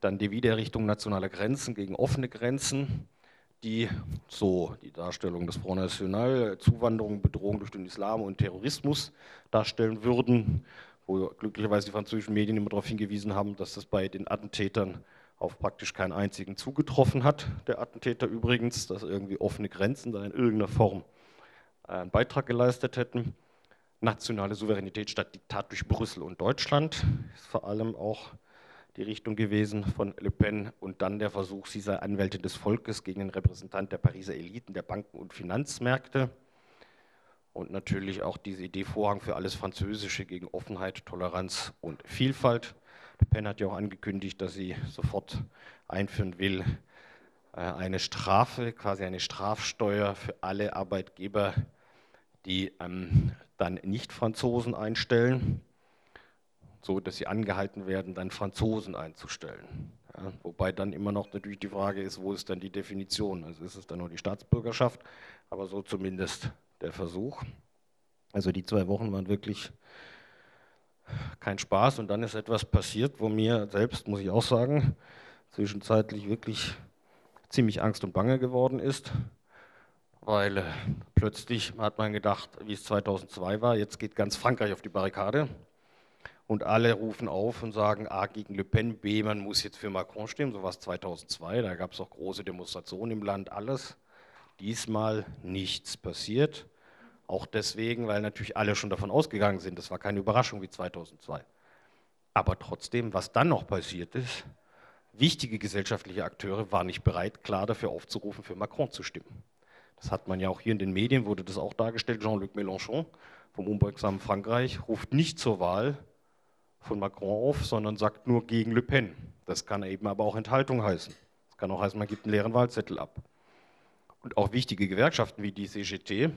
Dann die Wiedererrichtung nationaler Grenzen gegen offene Grenzen, die so die Darstellung des Front National, Zuwanderung, Bedrohung durch den Islam und Terrorismus darstellen würden, wo glücklicherweise die französischen Medien immer darauf hingewiesen haben, dass das bei den Attentätern auf praktisch keinen einzigen zugetroffen hat. Der Attentäter übrigens, dass irgendwie offene Grenzen da in irgendeiner Form einen Beitrag geleistet hätten. Nationale Souveränität statt Diktat durch Brüssel und Deutschland ist vor allem auch die Richtung gewesen von Le Pen und dann der Versuch, sie sei Anwältin des Volkes gegen den Repräsentant der Pariser Eliten der Banken und Finanzmärkte und natürlich auch diese Idee Vorhang für alles Französische gegen Offenheit, Toleranz und Vielfalt. Le Pen hat ja auch angekündigt, dass sie sofort einführen will äh, eine Strafe, quasi eine Strafsteuer für alle Arbeitgeber, die ähm, dann nicht Franzosen einstellen so dass sie angehalten werden, dann Franzosen einzustellen. Ja, wobei dann immer noch natürlich die Frage ist, wo ist dann die Definition? Also ist es dann nur die Staatsbürgerschaft, aber so zumindest der Versuch. Also die zwei Wochen waren wirklich kein Spaß und dann ist etwas passiert, wo mir selbst, muss ich auch sagen, zwischenzeitlich wirklich ziemlich Angst und Bange geworden ist, weil äh, plötzlich hat man gedacht, wie es 2002 war, jetzt geht ganz Frankreich auf die Barrikade und alle rufen auf und sagen A gegen Le Pen, B, man muss jetzt für Macron stimmen, so war es 2002, da gab es auch große Demonstrationen im Land, alles. Diesmal nichts passiert, auch deswegen, weil natürlich alle schon davon ausgegangen sind, das war keine Überraschung wie 2002. Aber trotzdem, was dann noch passiert ist, wichtige gesellschaftliche Akteure waren nicht bereit, klar dafür aufzurufen, für Macron zu stimmen. Das hat man ja auch hier in den Medien, wurde das auch dargestellt, Jean-Luc Mélenchon vom unbeugsamen Frankreich ruft nicht zur Wahl, von Macron auf, sondern sagt nur gegen Le Pen. Das kann eben aber auch Enthaltung heißen. Das kann auch heißen, man gibt einen leeren Wahlzettel ab. Und auch wichtige Gewerkschaften wie die CGT,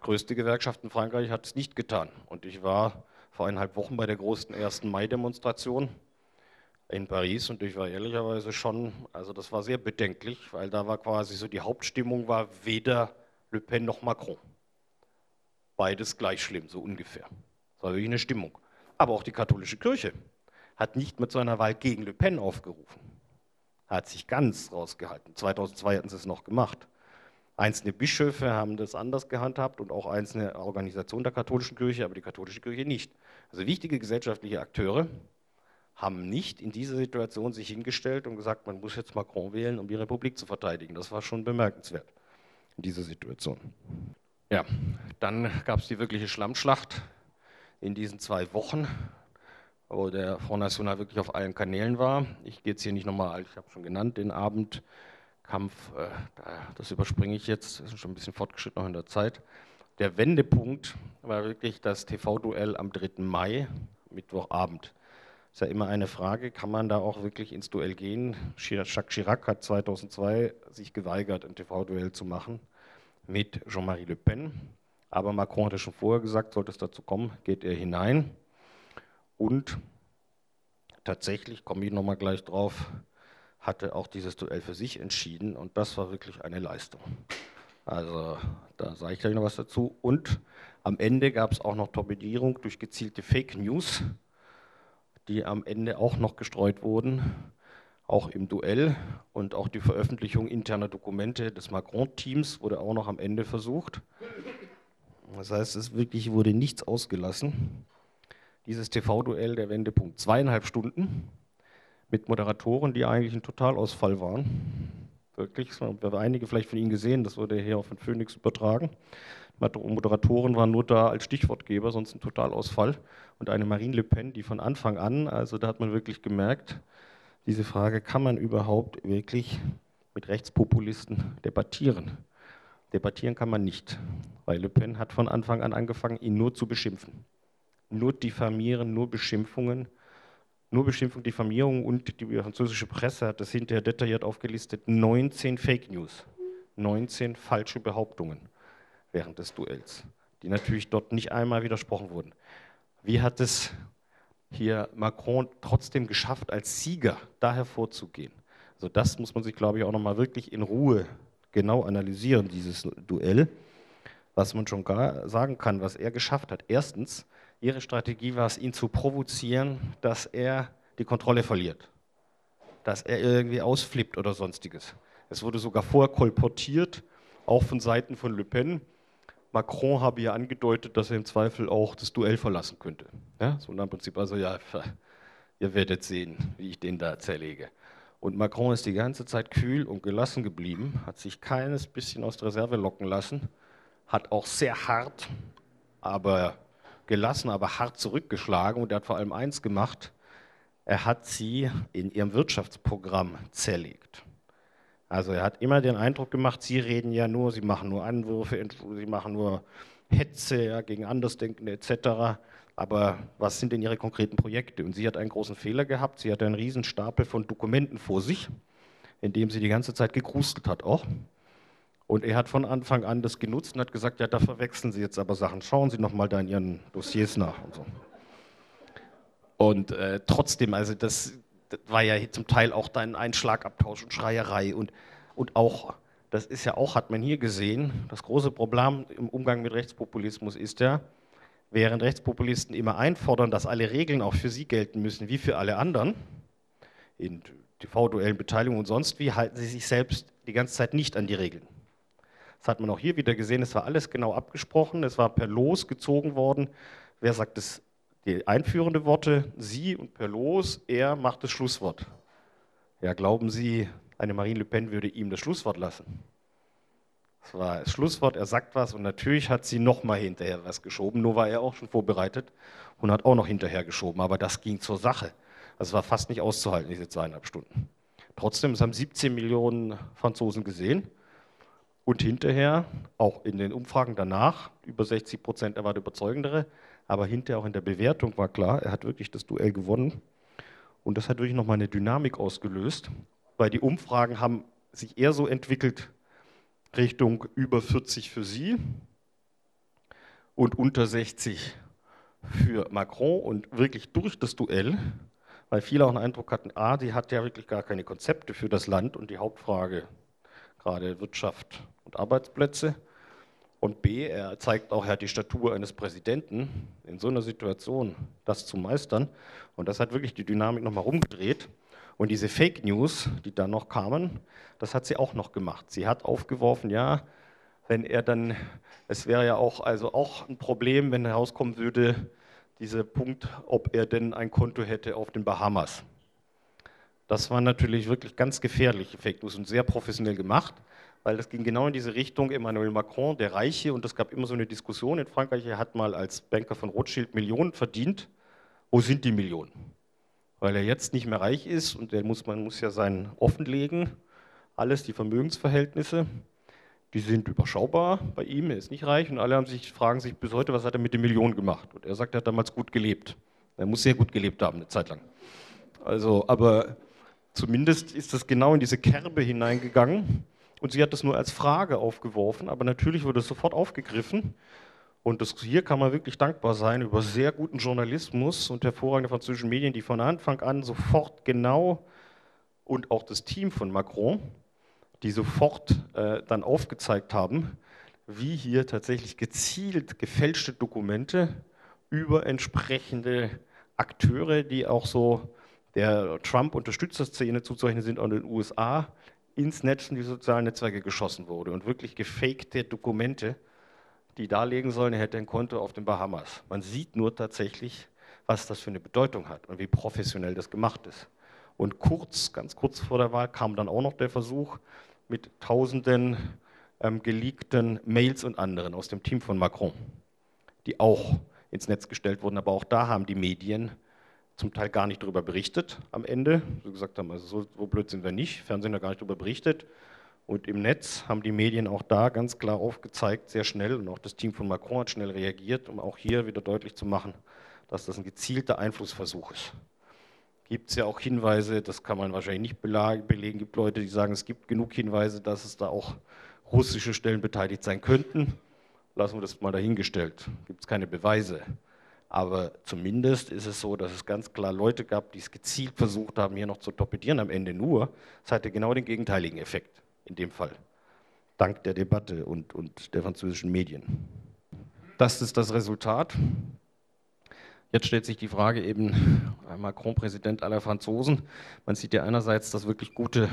größte Gewerkschaft in Frankreich, hat es nicht getan. Und ich war vor eineinhalb Wochen bei der großen 1. Mai-Demonstration in Paris und ich war ehrlicherweise schon, also das war sehr bedenklich, weil da war quasi so die Hauptstimmung war weder Le Pen noch Macron. Beides gleich schlimm, so ungefähr. Das war wirklich eine Stimmung. Aber auch die katholische Kirche hat nicht mit so einer Wahl gegen Le Pen aufgerufen. Hat sich ganz rausgehalten. 2002 hatten sie es noch gemacht. Einzelne Bischöfe haben das anders gehandhabt und auch einzelne Organisationen der katholischen Kirche, aber die katholische Kirche nicht. Also wichtige gesellschaftliche Akteure haben nicht in dieser Situation sich hingestellt und gesagt, man muss jetzt Macron wählen, um die Republik zu verteidigen. Das war schon bemerkenswert in dieser Situation. Ja, dann gab es die wirkliche Schlammschlacht in diesen zwei Wochen, wo der Front National wirklich auf allen Kanälen war. Ich gehe jetzt hier nicht nochmal, ich habe schon genannt, den Abendkampf, äh, das überspringe ich jetzt, das ist schon ein bisschen fortgeschritten noch in der Zeit. Der Wendepunkt war wirklich das TV-Duell am 3. Mai, Mittwochabend. Ist ja immer eine Frage, kann man da auch wirklich ins Duell gehen? Jacques Chirac hat 2002 sich geweigert, ein TV-Duell zu machen mit Jean-Marie Le Pen. Aber Macron hatte schon vorher gesagt, sollte es dazu kommen, geht er hinein. Und tatsächlich, komme ich nochmal gleich drauf, hatte auch dieses Duell für sich entschieden und das war wirklich eine Leistung. Also da sage ich gleich noch was dazu. Und am Ende gab es auch noch Torpedierung durch gezielte Fake News, die am Ende auch noch gestreut wurden, auch im Duell. Und auch die Veröffentlichung interner Dokumente des Macron-Teams wurde auch noch am Ende versucht. Das heißt, es wirklich wurde nichts ausgelassen. Dieses TV-Duell der Wendepunkt zweieinhalb Stunden mit Moderatoren, die eigentlich ein Totalausfall waren. Wirklich, wir haben einige vielleicht von Ihnen gesehen, das wurde hier auf den Phoenix übertragen. Moderatoren waren nur da als Stichwortgeber, sonst ein Totalausfall. Und eine Marine Le Pen, die von Anfang an, also da hat man wirklich gemerkt, diese Frage, kann man überhaupt wirklich mit Rechtspopulisten debattieren? Debattieren kann man nicht, weil Le Pen hat von Anfang an angefangen, ihn nur zu beschimpfen. Nur diffamieren, nur Beschimpfungen, nur Beschimpfung, Diffamierung und die französische Presse hat das hinterher detailliert aufgelistet, 19 Fake News, 19 falsche Behauptungen während des Duells, die natürlich dort nicht einmal widersprochen wurden. Wie hat es hier Macron trotzdem geschafft, als Sieger da hervorzugehen? Also das muss man sich, glaube ich, auch nochmal wirklich in Ruhe genau analysieren, dieses Duell, was man schon gar sagen kann, was er geschafft hat. Erstens, ihre Strategie war es, ihn zu provozieren, dass er die Kontrolle verliert, dass er irgendwie ausflippt oder sonstiges. Es wurde sogar vorkolportiert, auch von Seiten von Le Pen. Macron habe ja angedeutet, dass er im Zweifel auch das Duell verlassen könnte. Ja, so im Prinzip, also ja, (laughs) ihr werdet sehen, wie ich den da zerlege. Und Macron ist die ganze Zeit kühl und gelassen geblieben, hat sich keines bisschen aus der Reserve locken lassen, hat auch sehr hart, aber gelassen, aber hart zurückgeschlagen und er hat vor allem eins gemacht, er hat sie in ihrem Wirtschaftsprogramm zerlegt. Also er hat immer den Eindruck gemacht, sie reden ja nur, sie machen nur Anwürfe, sie machen nur Hetze ja, gegen Andersdenkende etc. Aber was sind denn ihre konkreten Projekte? Und sie hat einen großen Fehler gehabt. Sie hatte einen riesen Stapel von Dokumenten vor sich, in dem sie die ganze Zeit gekrustelt hat auch. Und er hat von Anfang an das genutzt und hat gesagt, ja, da verwechseln Sie jetzt aber Sachen. Schauen Sie nochmal da in Ihren Dossiers nach und so. Und äh, trotzdem, also das, das, war ja zum Teil auch dann ein Schlagabtausch und Schreierei und, und auch, das ist ja auch, hat man hier gesehen, das große Problem im Umgang mit Rechtspopulismus ist ja, während Rechtspopulisten immer einfordern, dass alle Regeln auch für sie gelten müssen, wie für alle anderen, in TV-Duellen, Beteiligung und sonst wie, halten sie sich selbst die ganze Zeit nicht an die Regeln. Das hat man auch hier wieder gesehen, es war alles genau abgesprochen, es war per Los gezogen worden. Wer sagt das, die einführende Worte? Sie und per Los, er macht das Schlusswort. Ja, glauben Sie, eine Marine Le Pen würde ihm das Schlusswort lassen? Das war das Schlusswort, er sagt was und natürlich hat sie nochmal hinterher was geschoben, nur war er auch schon vorbereitet und hat auch noch hinterher geschoben, aber das ging zur Sache. Also es war fast nicht auszuhalten, diese zweieinhalb Stunden. Trotzdem, es haben 17 Millionen Franzosen gesehen und hinterher, auch in den Umfragen danach, über 60 Prozent, er war der überzeugendere, aber hinterher auch in der Bewertung war klar, er hat wirklich das Duell gewonnen. Und das hat wirklich nochmal eine Dynamik ausgelöst, weil die Umfragen haben sich eher so entwickelt Richtung über 40 für sie und unter 60 für Macron und wirklich durch das Duell, weil viele auch den Eindruck hatten, a, die hat ja wirklich gar keine Konzepte für das Land und die Hauptfrage, gerade Wirtschaft und Arbeitsplätze. Und B, er zeigt auch, er die Statur eines Präsidenten, in so einer Situation das zu meistern. Und das hat wirklich die Dynamik nochmal rumgedreht. Und diese Fake News, die dann noch kamen, das hat sie auch noch gemacht. Sie hat aufgeworfen, ja, wenn er dann, es wäre ja auch, also auch ein Problem, wenn herauskommen würde, dieser Punkt, ob er denn ein Konto hätte auf den Bahamas. Das war natürlich wirklich ganz gefährliche Fake News und sehr professionell gemacht weil das ging genau in diese Richtung. Emmanuel Macron, der Reiche, und es gab immer so eine Diskussion in Frankreich, er hat mal als Banker von Rothschild Millionen verdient. Wo sind die Millionen? Weil er jetzt nicht mehr reich ist und muss, man muss ja sein offenlegen, alles, die Vermögensverhältnisse, die sind überschaubar bei ihm, er ist nicht reich und alle haben sich, fragen sich bis heute, was hat er mit den Millionen gemacht? Und er sagt, er hat damals gut gelebt. Er muss sehr gut gelebt haben, eine Zeit lang. Also, aber zumindest ist das genau in diese Kerbe hineingegangen und sie hat das nur als Frage aufgeworfen, aber natürlich wurde es sofort aufgegriffen. Und das, hier kann man wirklich dankbar sein über sehr guten Journalismus und hervorragende französische Medien, die von Anfang an sofort genau und auch das Team von Macron, die sofort äh, dann aufgezeigt haben, wie hier tatsächlich gezielt gefälschte Dokumente über entsprechende Akteure, die auch so der Trump-Unterstützerszene zuzeichnen sind, in den USA, ins Netz, in die sozialen Netzwerke geschossen wurde und wirklich gefakte Dokumente, die darlegen sollen, er hätte ein Konto auf den Bahamas. Man sieht nur tatsächlich, was das für eine Bedeutung hat und wie professionell das gemacht ist. Und kurz, ganz kurz vor der Wahl kam dann auch noch der Versuch mit tausenden ähm, geleakten Mails und anderen aus dem Team von Macron, die auch ins Netz gestellt wurden. Aber auch da haben die Medien zum Teil gar nicht darüber berichtet am Ende. So gesagt haben, also so, so blöd sind wir nicht, Fernsehen hat gar nicht darüber berichtet. Und im Netz haben die Medien auch da ganz klar aufgezeigt, sehr schnell, und auch das Team von Macron hat schnell reagiert, um auch hier wieder deutlich zu machen, dass das ein gezielter Einflussversuch ist. Gibt es ja auch Hinweise, das kann man wahrscheinlich nicht belegen, gibt Leute, die sagen, es gibt genug Hinweise, dass es da auch russische Stellen beteiligt sein könnten. Lassen wir das mal dahingestellt. Gibt es keine Beweise. Aber zumindest ist es so, dass es ganz klar Leute gab, die es gezielt versucht haben, hier noch zu torpedieren am Ende. Nur, es hatte genau den gegenteiligen Effekt in dem Fall. Dank der Debatte und, und der französischen Medien. Das ist das Resultat. Jetzt stellt sich die Frage eben, Macron Präsident aller Franzosen. Man sieht ja einerseits das wirklich gute,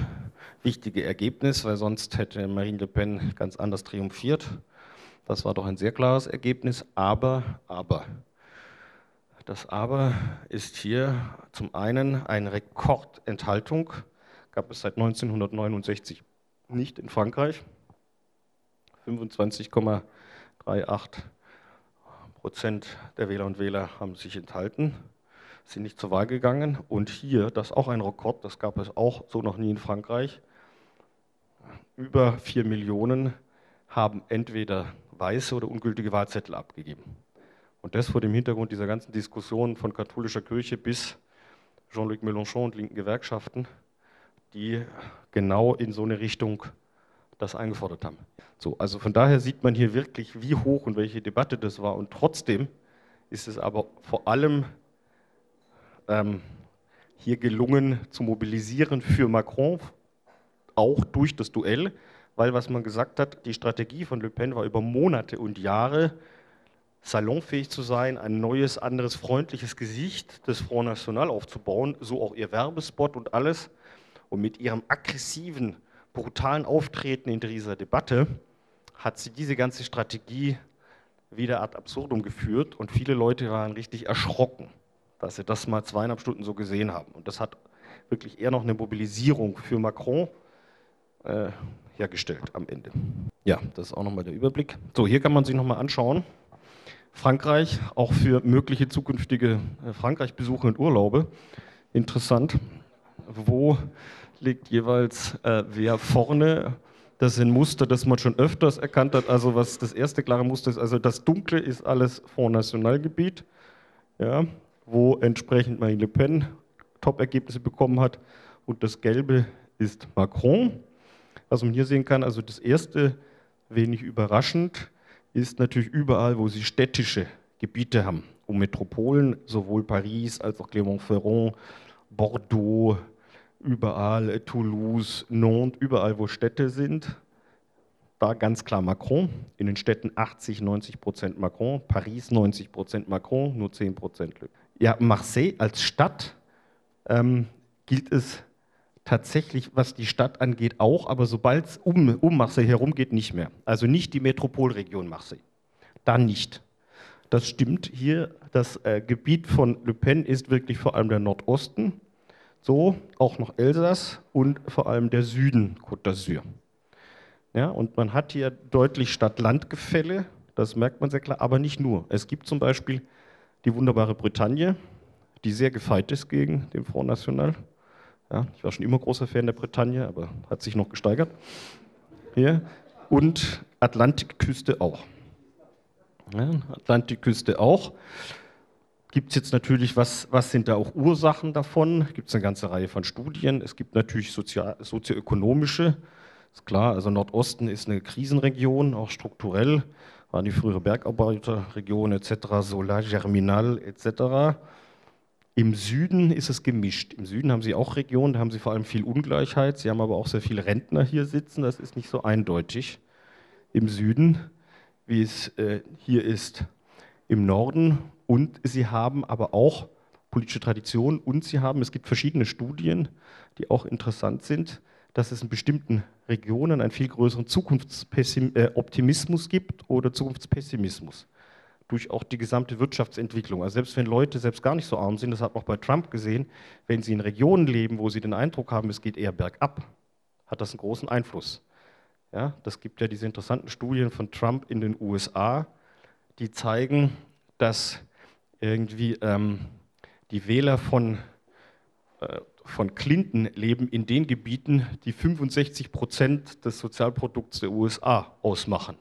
wichtige Ergebnis, weil sonst hätte Marine Le Pen ganz anders triumphiert. Das war doch ein sehr klares Ergebnis. Aber, aber, das Aber ist hier zum einen eine Rekordenthaltung, gab es seit 1969 nicht in Frankreich. 25,38 Prozent der Wähler und Wähler haben sich enthalten. sind nicht zur Wahl gegangen. Und hier, das ist auch ein Rekord, das gab es auch so noch nie in Frankreich. Über vier Millionen haben entweder weiße oder ungültige Wahlzettel abgegeben. Und das vor dem Hintergrund dieser ganzen Diskussion von katholischer Kirche bis Jean-Luc Mélenchon und linken Gewerkschaften, die genau in so eine Richtung das eingefordert haben. So, also von daher sieht man hier wirklich, wie hoch und welche Debatte das war. Und trotzdem ist es aber vor allem ähm, hier gelungen zu mobilisieren für Macron, auch durch das Duell, weil was man gesagt hat, die Strategie von Le Pen war über Monate und Jahre salonfähig zu sein, ein neues, anderes, freundliches Gesicht des Front National aufzubauen, so auch ihr Werbespot und alles. Und mit ihrem aggressiven, brutalen Auftreten in dieser Debatte hat sie diese ganze Strategie wieder ad absurdum geführt und viele Leute waren richtig erschrocken, dass sie das mal zweieinhalb Stunden so gesehen haben. Und das hat wirklich eher noch eine Mobilisierung für Macron äh, hergestellt am Ende. Ja, das ist auch nochmal der Überblick. So, hier kann man sich nochmal anschauen. Frankreich, auch für mögliche zukünftige äh, Frankreich-Besuche und Urlaube. Interessant, wo liegt jeweils äh, wer vorne das sind Muster, das man schon öfters erkannt hat. Also was das erste klare Muster ist, also das Dunkle ist alles Front National-Gebiet, ja, wo entsprechend Marine Le Pen Top-Ergebnisse bekommen hat. Und das Gelbe ist Macron. Was man hier sehen kann, also das erste, wenig überraschend, ist natürlich überall, wo sie städtische Gebiete haben, um Metropolen, sowohl Paris als auch Clermont-Ferrand, Bordeaux, überall, äh, Toulouse, Nantes, überall, wo Städte sind, da ganz klar Macron. In den Städten 80, 90 Prozent Macron, Paris 90 Prozent Macron, nur 10 Prozent Le Ja, Marseille als Stadt ähm, gilt es tatsächlich, was die Stadt angeht, auch, aber sobald es um, um Marseille herum geht, nicht mehr. Also nicht die Metropolregion Marseille. Da nicht. Das stimmt hier. Das äh, Gebiet von Le Pen ist wirklich vor allem der Nordosten so auch noch Elsass und vor allem der Süden Côte d'Azur. Ja, und man hat hier deutlich Stadt-Land-Gefälle, das merkt man sehr klar, aber nicht nur. Es gibt zum Beispiel die wunderbare Bretagne, die sehr gefeit ist gegen den Front National. Ja, ich war schon immer großer Fan der Bretagne, aber hat sich noch gesteigert. Hier. Und Atlantikküste auch. Ja, Atlantikküste auch gibt es jetzt natürlich, was, was sind da auch Ursachen davon? Gibt es eine ganze Reihe von Studien. Es gibt natürlich sozial, sozioökonomische, ist klar, also Nordosten ist eine Krisenregion, auch strukturell, waren die frühere Bergarbeiterregion etc., Solar, Germinal etc. Im Süden ist es gemischt. Im Süden haben sie auch Regionen, da haben sie vor allem viel Ungleichheit. Sie haben aber auch sehr viele Rentner hier sitzen, das ist nicht so eindeutig. Im Süden, wie es äh, hier ist, im Norden und sie haben aber auch politische Tradition und sie haben, es gibt verschiedene Studien, die auch interessant sind, dass es in bestimmten Regionen einen viel größeren Zukunftsoptimismus gibt oder Zukunftspessimismus durch auch die gesamte Wirtschaftsentwicklung. Also selbst wenn Leute selbst gar nicht so arm sind, das hat man auch bei Trump gesehen, wenn sie in Regionen leben, wo sie den Eindruck haben, es geht eher bergab, hat das einen großen Einfluss. Ja, das gibt ja diese interessanten Studien von Trump in den USA, die zeigen, dass irgendwie ähm, die Wähler von, äh, von Clinton leben in den Gebieten, die 65 Prozent des Sozialprodukts der USA ausmachen.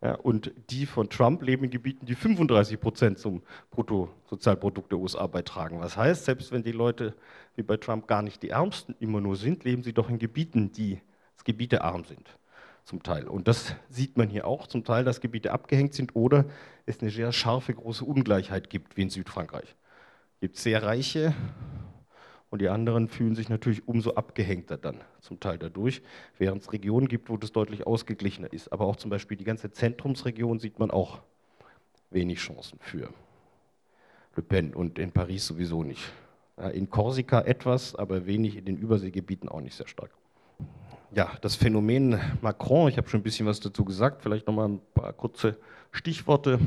Ja, und die von Trump leben in Gebieten, die 35 Prozent zum Bruttosozialprodukt der USA beitragen. Was heißt, selbst wenn die Leute wie bei Trump gar nicht die Ärmsten immer nur sind, leben sie doch in Gebieten, die gebietearm sind zum Teil. Und das sieht man hier auch zum Teil, dass Gebiete abgehängt sind oder es eine sehr scharfe, große Ungleichheit gibt, wie in Südfrankreich. Es gibt sehr reiche und die anderen fühlen sich natürlich umso abgehängter dann zum Teil dadurch, während es Regionen gibt, wo das deutlich ausgeglichener ist. Aber auch zum Beispiel die ganze Zentrumsregion sieht man auch wenig Chancen für Le Pen und in Paris sowieso nicht. In Korsika etwas, aber wenig in den Überseegebieten auch nicht sehr stark ja, das Phänomen Macron, ich habe schon ein bisschen was dazu gesagt, vielleicht nochmal ein paar kurze Stichworte.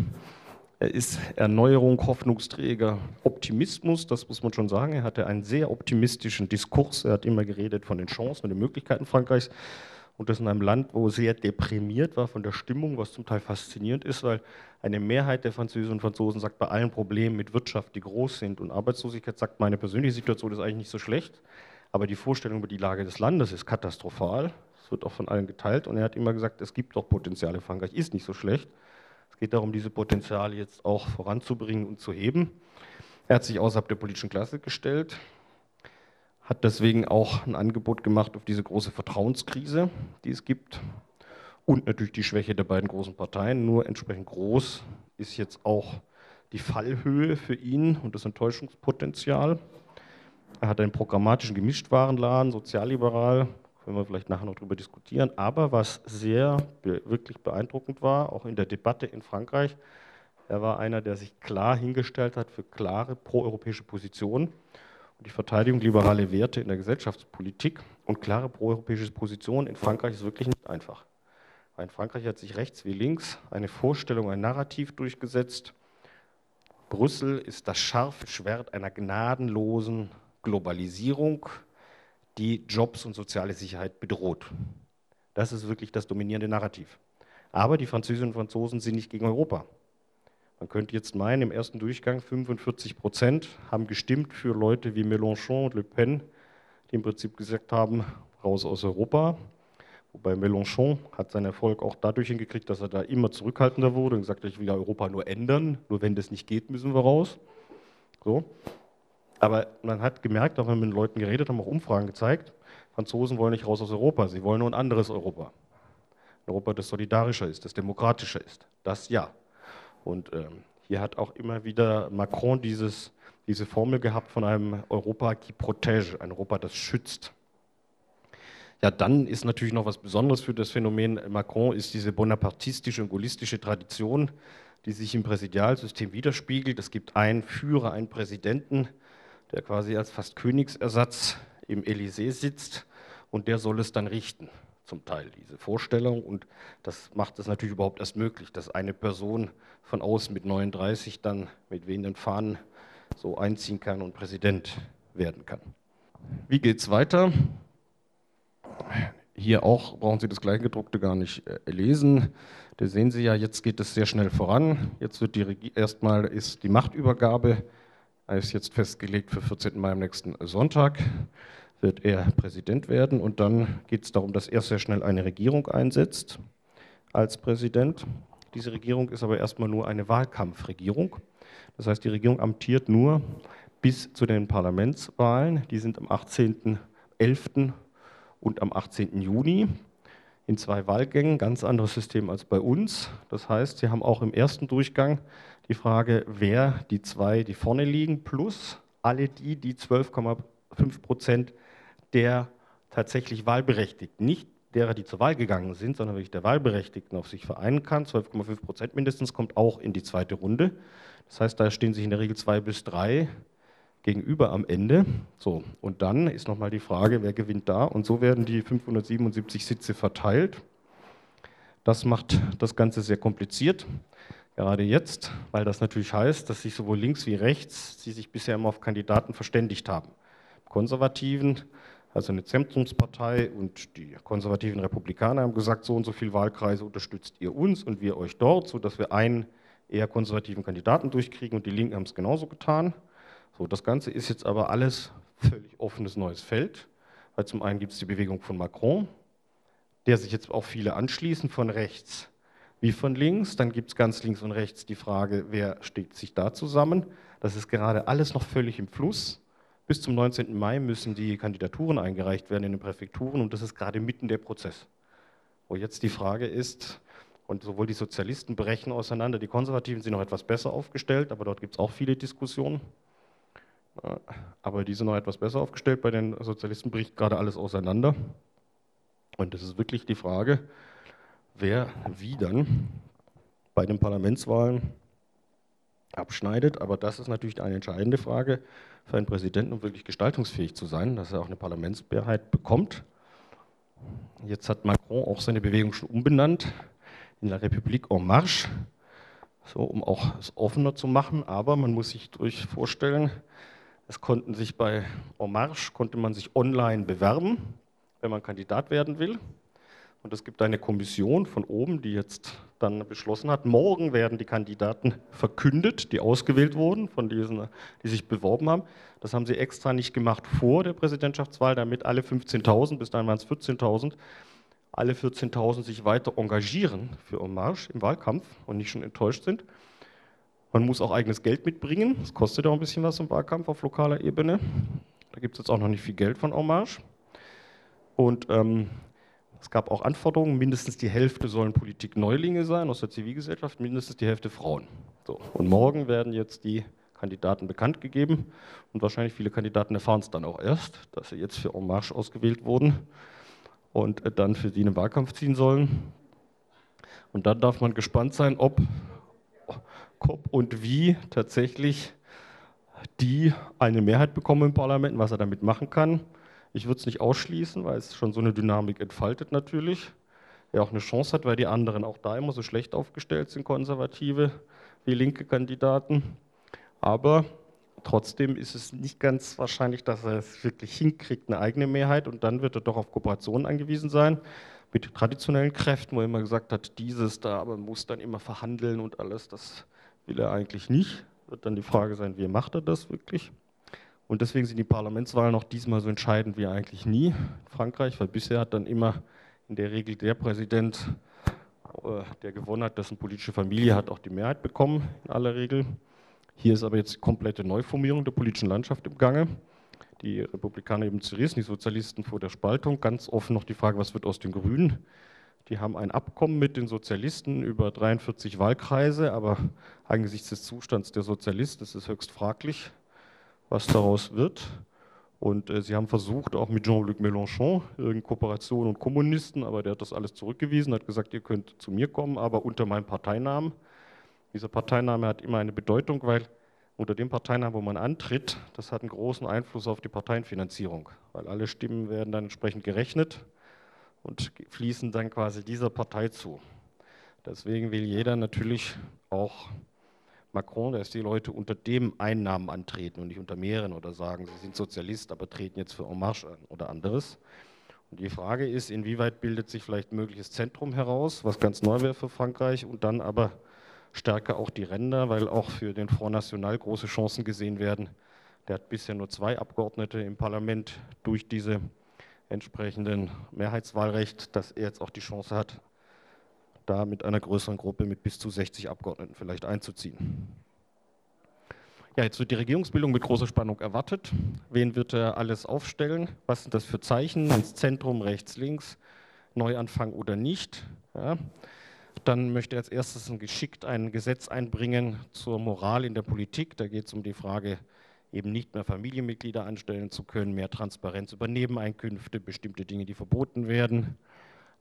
Er ist Erneuerung, Hoffnungsträger, Optimismus, das muss man schon sagen. Er hatte einen sehr optimistischen Diskurs. Er hat immer geredet von den Chancen und den Möglichkeiten Frankreichs. Und das in einem Land, wo sehr deprimiert war von der Stimmung, was zum Teil faszinierend ist, weil eine Mehrheit der Französinnen und Franzosen sagt, bei allen Problemen mit Wirtschaft, die groß sind und Arbeitslosigkeit, sagt, meine persönliche Situation ist eigentlich nicht so schlecht, aber die Vorstellung über die Lage des Landes ist katastrophal. Das wird auch von allen geteilt. Und er hat immer gesagt, es gibt doch Potenziale. Frankreich ist nicht so schlecht. Es geht darum, diese Potenziale jetzt auch voranzubringen und zu heben. Er hat sich außerhalb der politischen Klasse gestellt, hat deswegen auch ein Angebot gemacht auf diese große Vertrauenskrise, die es gibt. Und natürlich die Schwäche der beiden großen Parteien. Nur entsprechend groß ist jetzt auch die Fallhöhe für ihn und das Enttäuschungspotenzial. Er hat einen programmatischen Gemischtwarenladen, sozialliberal, können wir vielleicht nachher noch darüber diskutieren. Aber was sehr wirklich beeindruckend war, auch in der Debatte in Frankreich, er war einer, der sich klar hingestellt hat für klare proeuropäische Positionen und die Verteidigung liberaler Werte in der Gesellschaftspolitik. Und klare proeuropäische Positionen in Frankreich ist wirklich nicht einfach. In Frankreich hat sich rechts wie links eine Vorstellung, ein Narrativ durchgesetzt. Brüssel ist das scharfe Schwert einer gnadenlosen Globalisierung, die Jobs und soziale Sicherheit bedroht. Das ist wirklich das dominierende Narrativ. Aber die Französinnen und Franzosen sind nicht gegen Europa. Man könnte jetzt meinen, im ersten Durchgang 45 Prozent haben gestimmt für Leute wie Mélenchon und Le Pen, die im Prinzip gesagt haben, raus aus Europa. Wobei Mélenchon hat seinen Erfolg auch dadurch hingekriegt, dass er da immer zurückhaltender wurde und gesagt hat, ich will ja Europa nur ändern, nur wenn das nicht geht, müssen wir raus. So. Aber man hat gemerkt, auch wenn wir mit Leuten geredet haben, auch Umfragen gezeigt, Franzosen wollen nicht raus aus Europa, sie wollen nur ein anderes Europa. Ein Europa, das solidarischer ist, das demokratischer ist. Das ja. Und ähm, hier hat auch immer wieder Macron dieses, diese Formel gehabt von einem Europa qui protège, ein Europa, das schützt. Ja, dann ist natürlich noch was Besonderes für das Phänomen Macron, ist diese bonapartistische und gaullistische Tradition, die sich im Präsidialsystem widerspiegelt. Es gibt einen Führer, einen Präsidenten, der quasi als fast Königsersatz im Élysée sitzt und der soll es dann richten zum Teil diese Vorstellung und das macht es natürlich überhaupt erst möglich, dass eine Person von außen mit 39 dann mit wehenden Fahnen so einziehen kann und Präsident werden kann. Wie geht es weiter? Hier auch brauchen Sie das Kleingedruckte gar nicht äh, lesen. Da sehen Sie ja, jetzt geht es sehr schnell voran. Jetzt wird die erstmal ist die Machtübergabe ist jetzt festgelegt für 14. Mai am nächsten Sonntag wird er Präsident werden und dann geht es darum, dass er sehr schnell eine Regierung einsetzt als Präsident. Diese Regierung ist aber erstmal nur eine Wahlkampfregierung. Das heißt, die Regierung amtiert nur bis zu den Parlamentswahlen. Die sind am 18.11. und am 18. Juni in zwei Wahlgängen, ganz anderes System als bei uns. Das heißt, Sie haben auch im ersten Durchgang die Frage, wer die zwei, die vorne liegen, plus alle die, die 12,5 Prozent der tatsächlich Wahlberechtigten, nicht derer, die zur Wahl gegangen sind, sondern wirklich der Wahlberechtigten auf sich vereinen kann. 12,5 Prozent mindestens kommt auch in die zweite Runde. Das heißt, da stehen sich in der Regel zwei bis drei gegenüber am Ende. So, und dann ist nochmal die Frage, wer gewinnt da? Und so werden die 577 Sitze verteilt. Das macht das Ganze sehr kompliziert, gerade jetzt, weil das natürlich heißt, dass sich sowohl links wie rechts, sie sich bisher immer auf Kandidaten verständigt haben. Konservativen also eine Zentrumspartei und die konservativen Republikaner haben gesagt, so und so viele Wahlkreise unterstützt ihr uns und wir euch dort, sodass wir einen eher konservativen Kandidaten durchkriegen und die Linken haben es genauso getan. So, das Ganze ist jetzt aber alles völlig offenes neues Feld, weil zum einen gibt es die Bewegung von Macron, der sich jetzt auch viele anschließen, von rechts wie von links. Dann gibt es ganz links und rechts die Frage, wer steht sich da zusammen. Das ist gerade alles noch völlig im Fluss. Bis zum 19. Mai müssen die Kandidaturen eingereicht werden in den Präfekturen und das ist gerade mitten der Prozess. Wo jetzt die Frage ist, und sowohl die Sozialisten brechen auseinander, die Konservativen sind noch etwas besser aufgestellt, aber dort gibt es auch viele Diskussionen. Aber die sind noch etwas besser aufgestellt. Bei den Sozialisten bricht gerade alles auseinander. Und es ist wirklich die Frage, wer wie dann bei den Parlamentswahlen abschneidet. Aber das ist natürlich eine entscheidende Frage für einen Präsidenten, um wirklich gestaltungsfähig zu sein, dass er auch eine Parlamentsmehrheit bekommt. Jetzt hat Macron auch seine Bewegung schon umbenannt in La République en Marche, so, um auch es offener zu machen. Aber man muss sich durch vorstellen, es konnten sich bei En Marche konnte man sich online bewerben, wenn man Kandidat werden will. Und es gibt eine Kommission von oben, die jetzt dann beschlossen hat, morgen werden die Kandidaten verkündet, die ausgewählt wurden, von diesen, die sich beworben haben. Das haben sie extra nicht gemacht vor der Präsidentschaftswahl, damit alle 15.000, bis dahin waren es 14.000, alle 14.000 sich weiter engagieren für En Marche im Wahlkampf und nicht schon enttäuscht sind. Man muss auch eigenes Geld mitbringen. Das kostet auch ein bisschen was im Wahlkampf auf lokaler Ebene. Da gibt es jetzt auch noch nicht viel Geld von Marche. Und ähm, es gab auch Anforderungen, mindestens die Hälfte sollen Politikneulinge sein aus der Zivilgesellschaft, mindestens die Hälfte Frauen. So. Und morgen werden jetzt die Kandidaten bekannt gegeben und wahrscheinlich viele Kandidaten erfahren es dann auch erst, dass sie jetzt für Marche ausgewählt wurden und äh, dann für sie einen Wahlkampf ziehen sollen. Und dann darf man gespannt sein, ob, ob und wie tatsächlich die eine Mehrheit bekommen im Parlament, was er damit machen kann. Ich würde es nicht ausschließen, weil es schon so eine Dynamik entfaltet natürlich. Er auch eine Chance hat, weil die anderen auch da immer so schlecht aufgestellt sind, konservative wie linke Kandidaten. Aber trotzdem ist es nicht ganz wahrscheinlich, dass er es wirklich hinkriegt, eine eigene Mehrheit. Und dann wird er doch auf Kooperationen angewiesen sein mit traditionellen Kräften, wo er immer gesagt hat, dieses da, aber muss dann immer verhandeln und alles. Das will er eigentlich nicht. Wird dann die Frage sein, wie macht er das wirklich? Und deswegen sind die Parlamentswahlen auch diesmal so entscheidend wie eigentlich nie in Frankreich, weil bisher hat dann immer in der Regel der Präsident, äh, der gewonnen hat, dessen politische Familie hat auch die Mehrheit bekommen, in aller Regel. Hier ist aber jetzt die komplette Neuformierung der politischen Landschaft im Gange. Die Republikaner eben zerrissen, die Sozialisten vor der Spaltung. Ganz offen noch die Frage, was wird aus den Grünen? Die haben ein Abkommen mit den Sozialisten über 43 Wahlkreise, aber angesichts des Zustands der Sozialisten ist es höchst fraglich, was daraus wird. Und äh, sie haben versucht, auch mit Jean-Luc Mélenchon, in Kooperation und Kommunisten, aber der hat das alles zurückgewiesen, hat gesagt, ihr könnt zu mir kommen, aber unter meinem Parteinamen. Dieser Parteiname hat immer eine Bedeutung, weil unter dem Parteinamen, wo man antritt, das hat einen großen Einfluss auf die Parteienfinanzierung, weil alle Stimmen werden dann entsprechend gerechnet und fließen dann quasi dieser Partei zu. Deswegen will jeder natürlich auch Macron, dass die Leute unter dem Einnahmen antreten und nicht unter mehreren oder sagen, sie sind Sozialist, aber treten jetzt für En Marche an oder anderes. Und die Frage ist, inwieweit bildet sich vielleicht ein mögliches Zentrum heraus, was ganz neu wäre für Frankreich und dann aber stärker auch die Ränder, weil auch für den Front National große Chancen gesehen werden. Der hat bisher nur zwei Abgeordnete im Parlament durch diese entsprechenden Mehrheitswahlrecht, dass er jetzt auch die Chance hat, da mit einer größeren Gruppe mit bis zu 60 Abgeordneten vielleicht einzuziehen. Ja, jetzt wird die Regierungsbildung mit großer Spannung erwartet. Wen wird er alles aufstellen? Was sind das für Zeichen? Ins Zentrum, rechts, links, Neuanfang oder nicht? Ja. Dann möchte er als erstes ein geschickt ein Gesetz einbringen zur Moral in der Politik. Da geht es um die Frage, eben nicht mehr Familienmitglieder anstellen zu können, mehr Transparenz über Nebeneinkünfte, bestimmte Dinge, die verboten werden.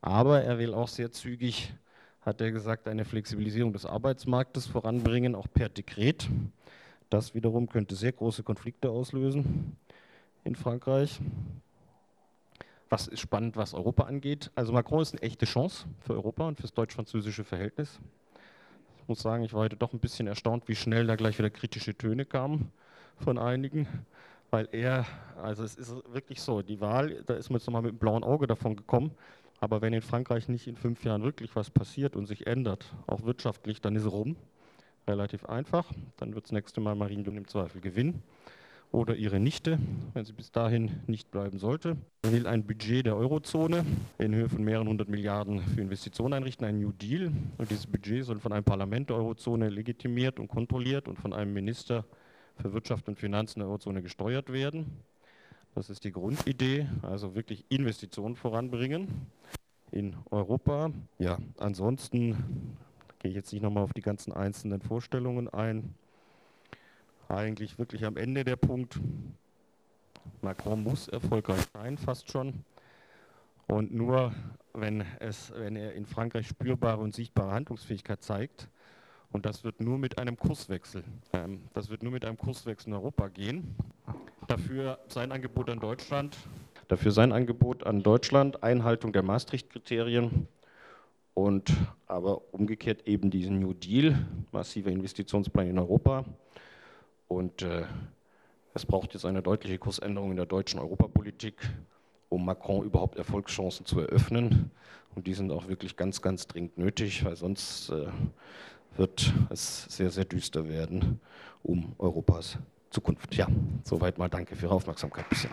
Aber er will auch sehr zügig hat er gesagt, eine Flexibilisierung des Arbeitsmarktes voranbringen, auch per Dekret. Das wiederum könnte sehr große Konflikte auslösen in Frankreich. Was ist spannend, was Europa angeht? Also Macron ist eine echte Chance für Europa und fürs deutsch-französische Verhältnis. Ich muss sagen, ich war heute doch ein bisschen erstaunt, wie schnell da gleich wieder kritische Töne kamen von einigen, weil er, also es ist wirklich so, die Wahl, da ist man jetzt nochmal mit dem blauen Auge davon gekommen, aber wenn in Frankreich nicht in fünf Jahren wirklich was passiert und sich ändert, auch wirtschaftlich, dann ist es rum. Relativ einfach. Dann wird das nächste Mal Marine Le Pen im Zweifel gewinnen. Oder ihre Nichte, wenn sie bis dahin nicht bleiben sollte. Er will ein Budget der Eurozone in Höhe von mehreren hundert Milliarden für Investitionen einrichten, ein New Deal. Und dieses Budget soll von einem Parlament der Eurozone legitimiert und kontrolliert und von einem Minister für Wirtschaft und Finanzen der Eurozone gesteuert werden. Das ist die Grundidee, also wirklich Investitionen voranbringen in Europa. Ja, ansonsten gehe ich jetzt nicht nochmal auf die ganzen einzelnen Vorstellungen ein. Eigentlich wirklich am Ende der Punkt. Macron muss erfolgreich sein, fast schon. Und nur wenn, es, wenn er in Frankreich spürbare und sichtbare Handlungsfähigkeit zeigt, und das wird nur mit einem Kurswechsel, ähm, das wird nur mit einem Kurswechsel in Europa gehen, Dafür sein Angebot an Deutschland. Dafür sein Angebot an Deutschland, Einhaltung der Maastricht-Kriterien und aber umgekehrt eben diesen New Deal, massiver Investitionsplan in Europa. Und äh, es braucht jetzt eine deutliche Kursänderung in der deutschen Europapolitik um Macron überhaupt Erfolgschancen zu eröffnen. Und die sind auch wirklich ganz, ganz dringend nötig, weil sonst äh, wird es sehr, sehr düster werden um Europas Zukunft. Ja, soweit mal danke für Ihre Aufmerksamkeit bisher.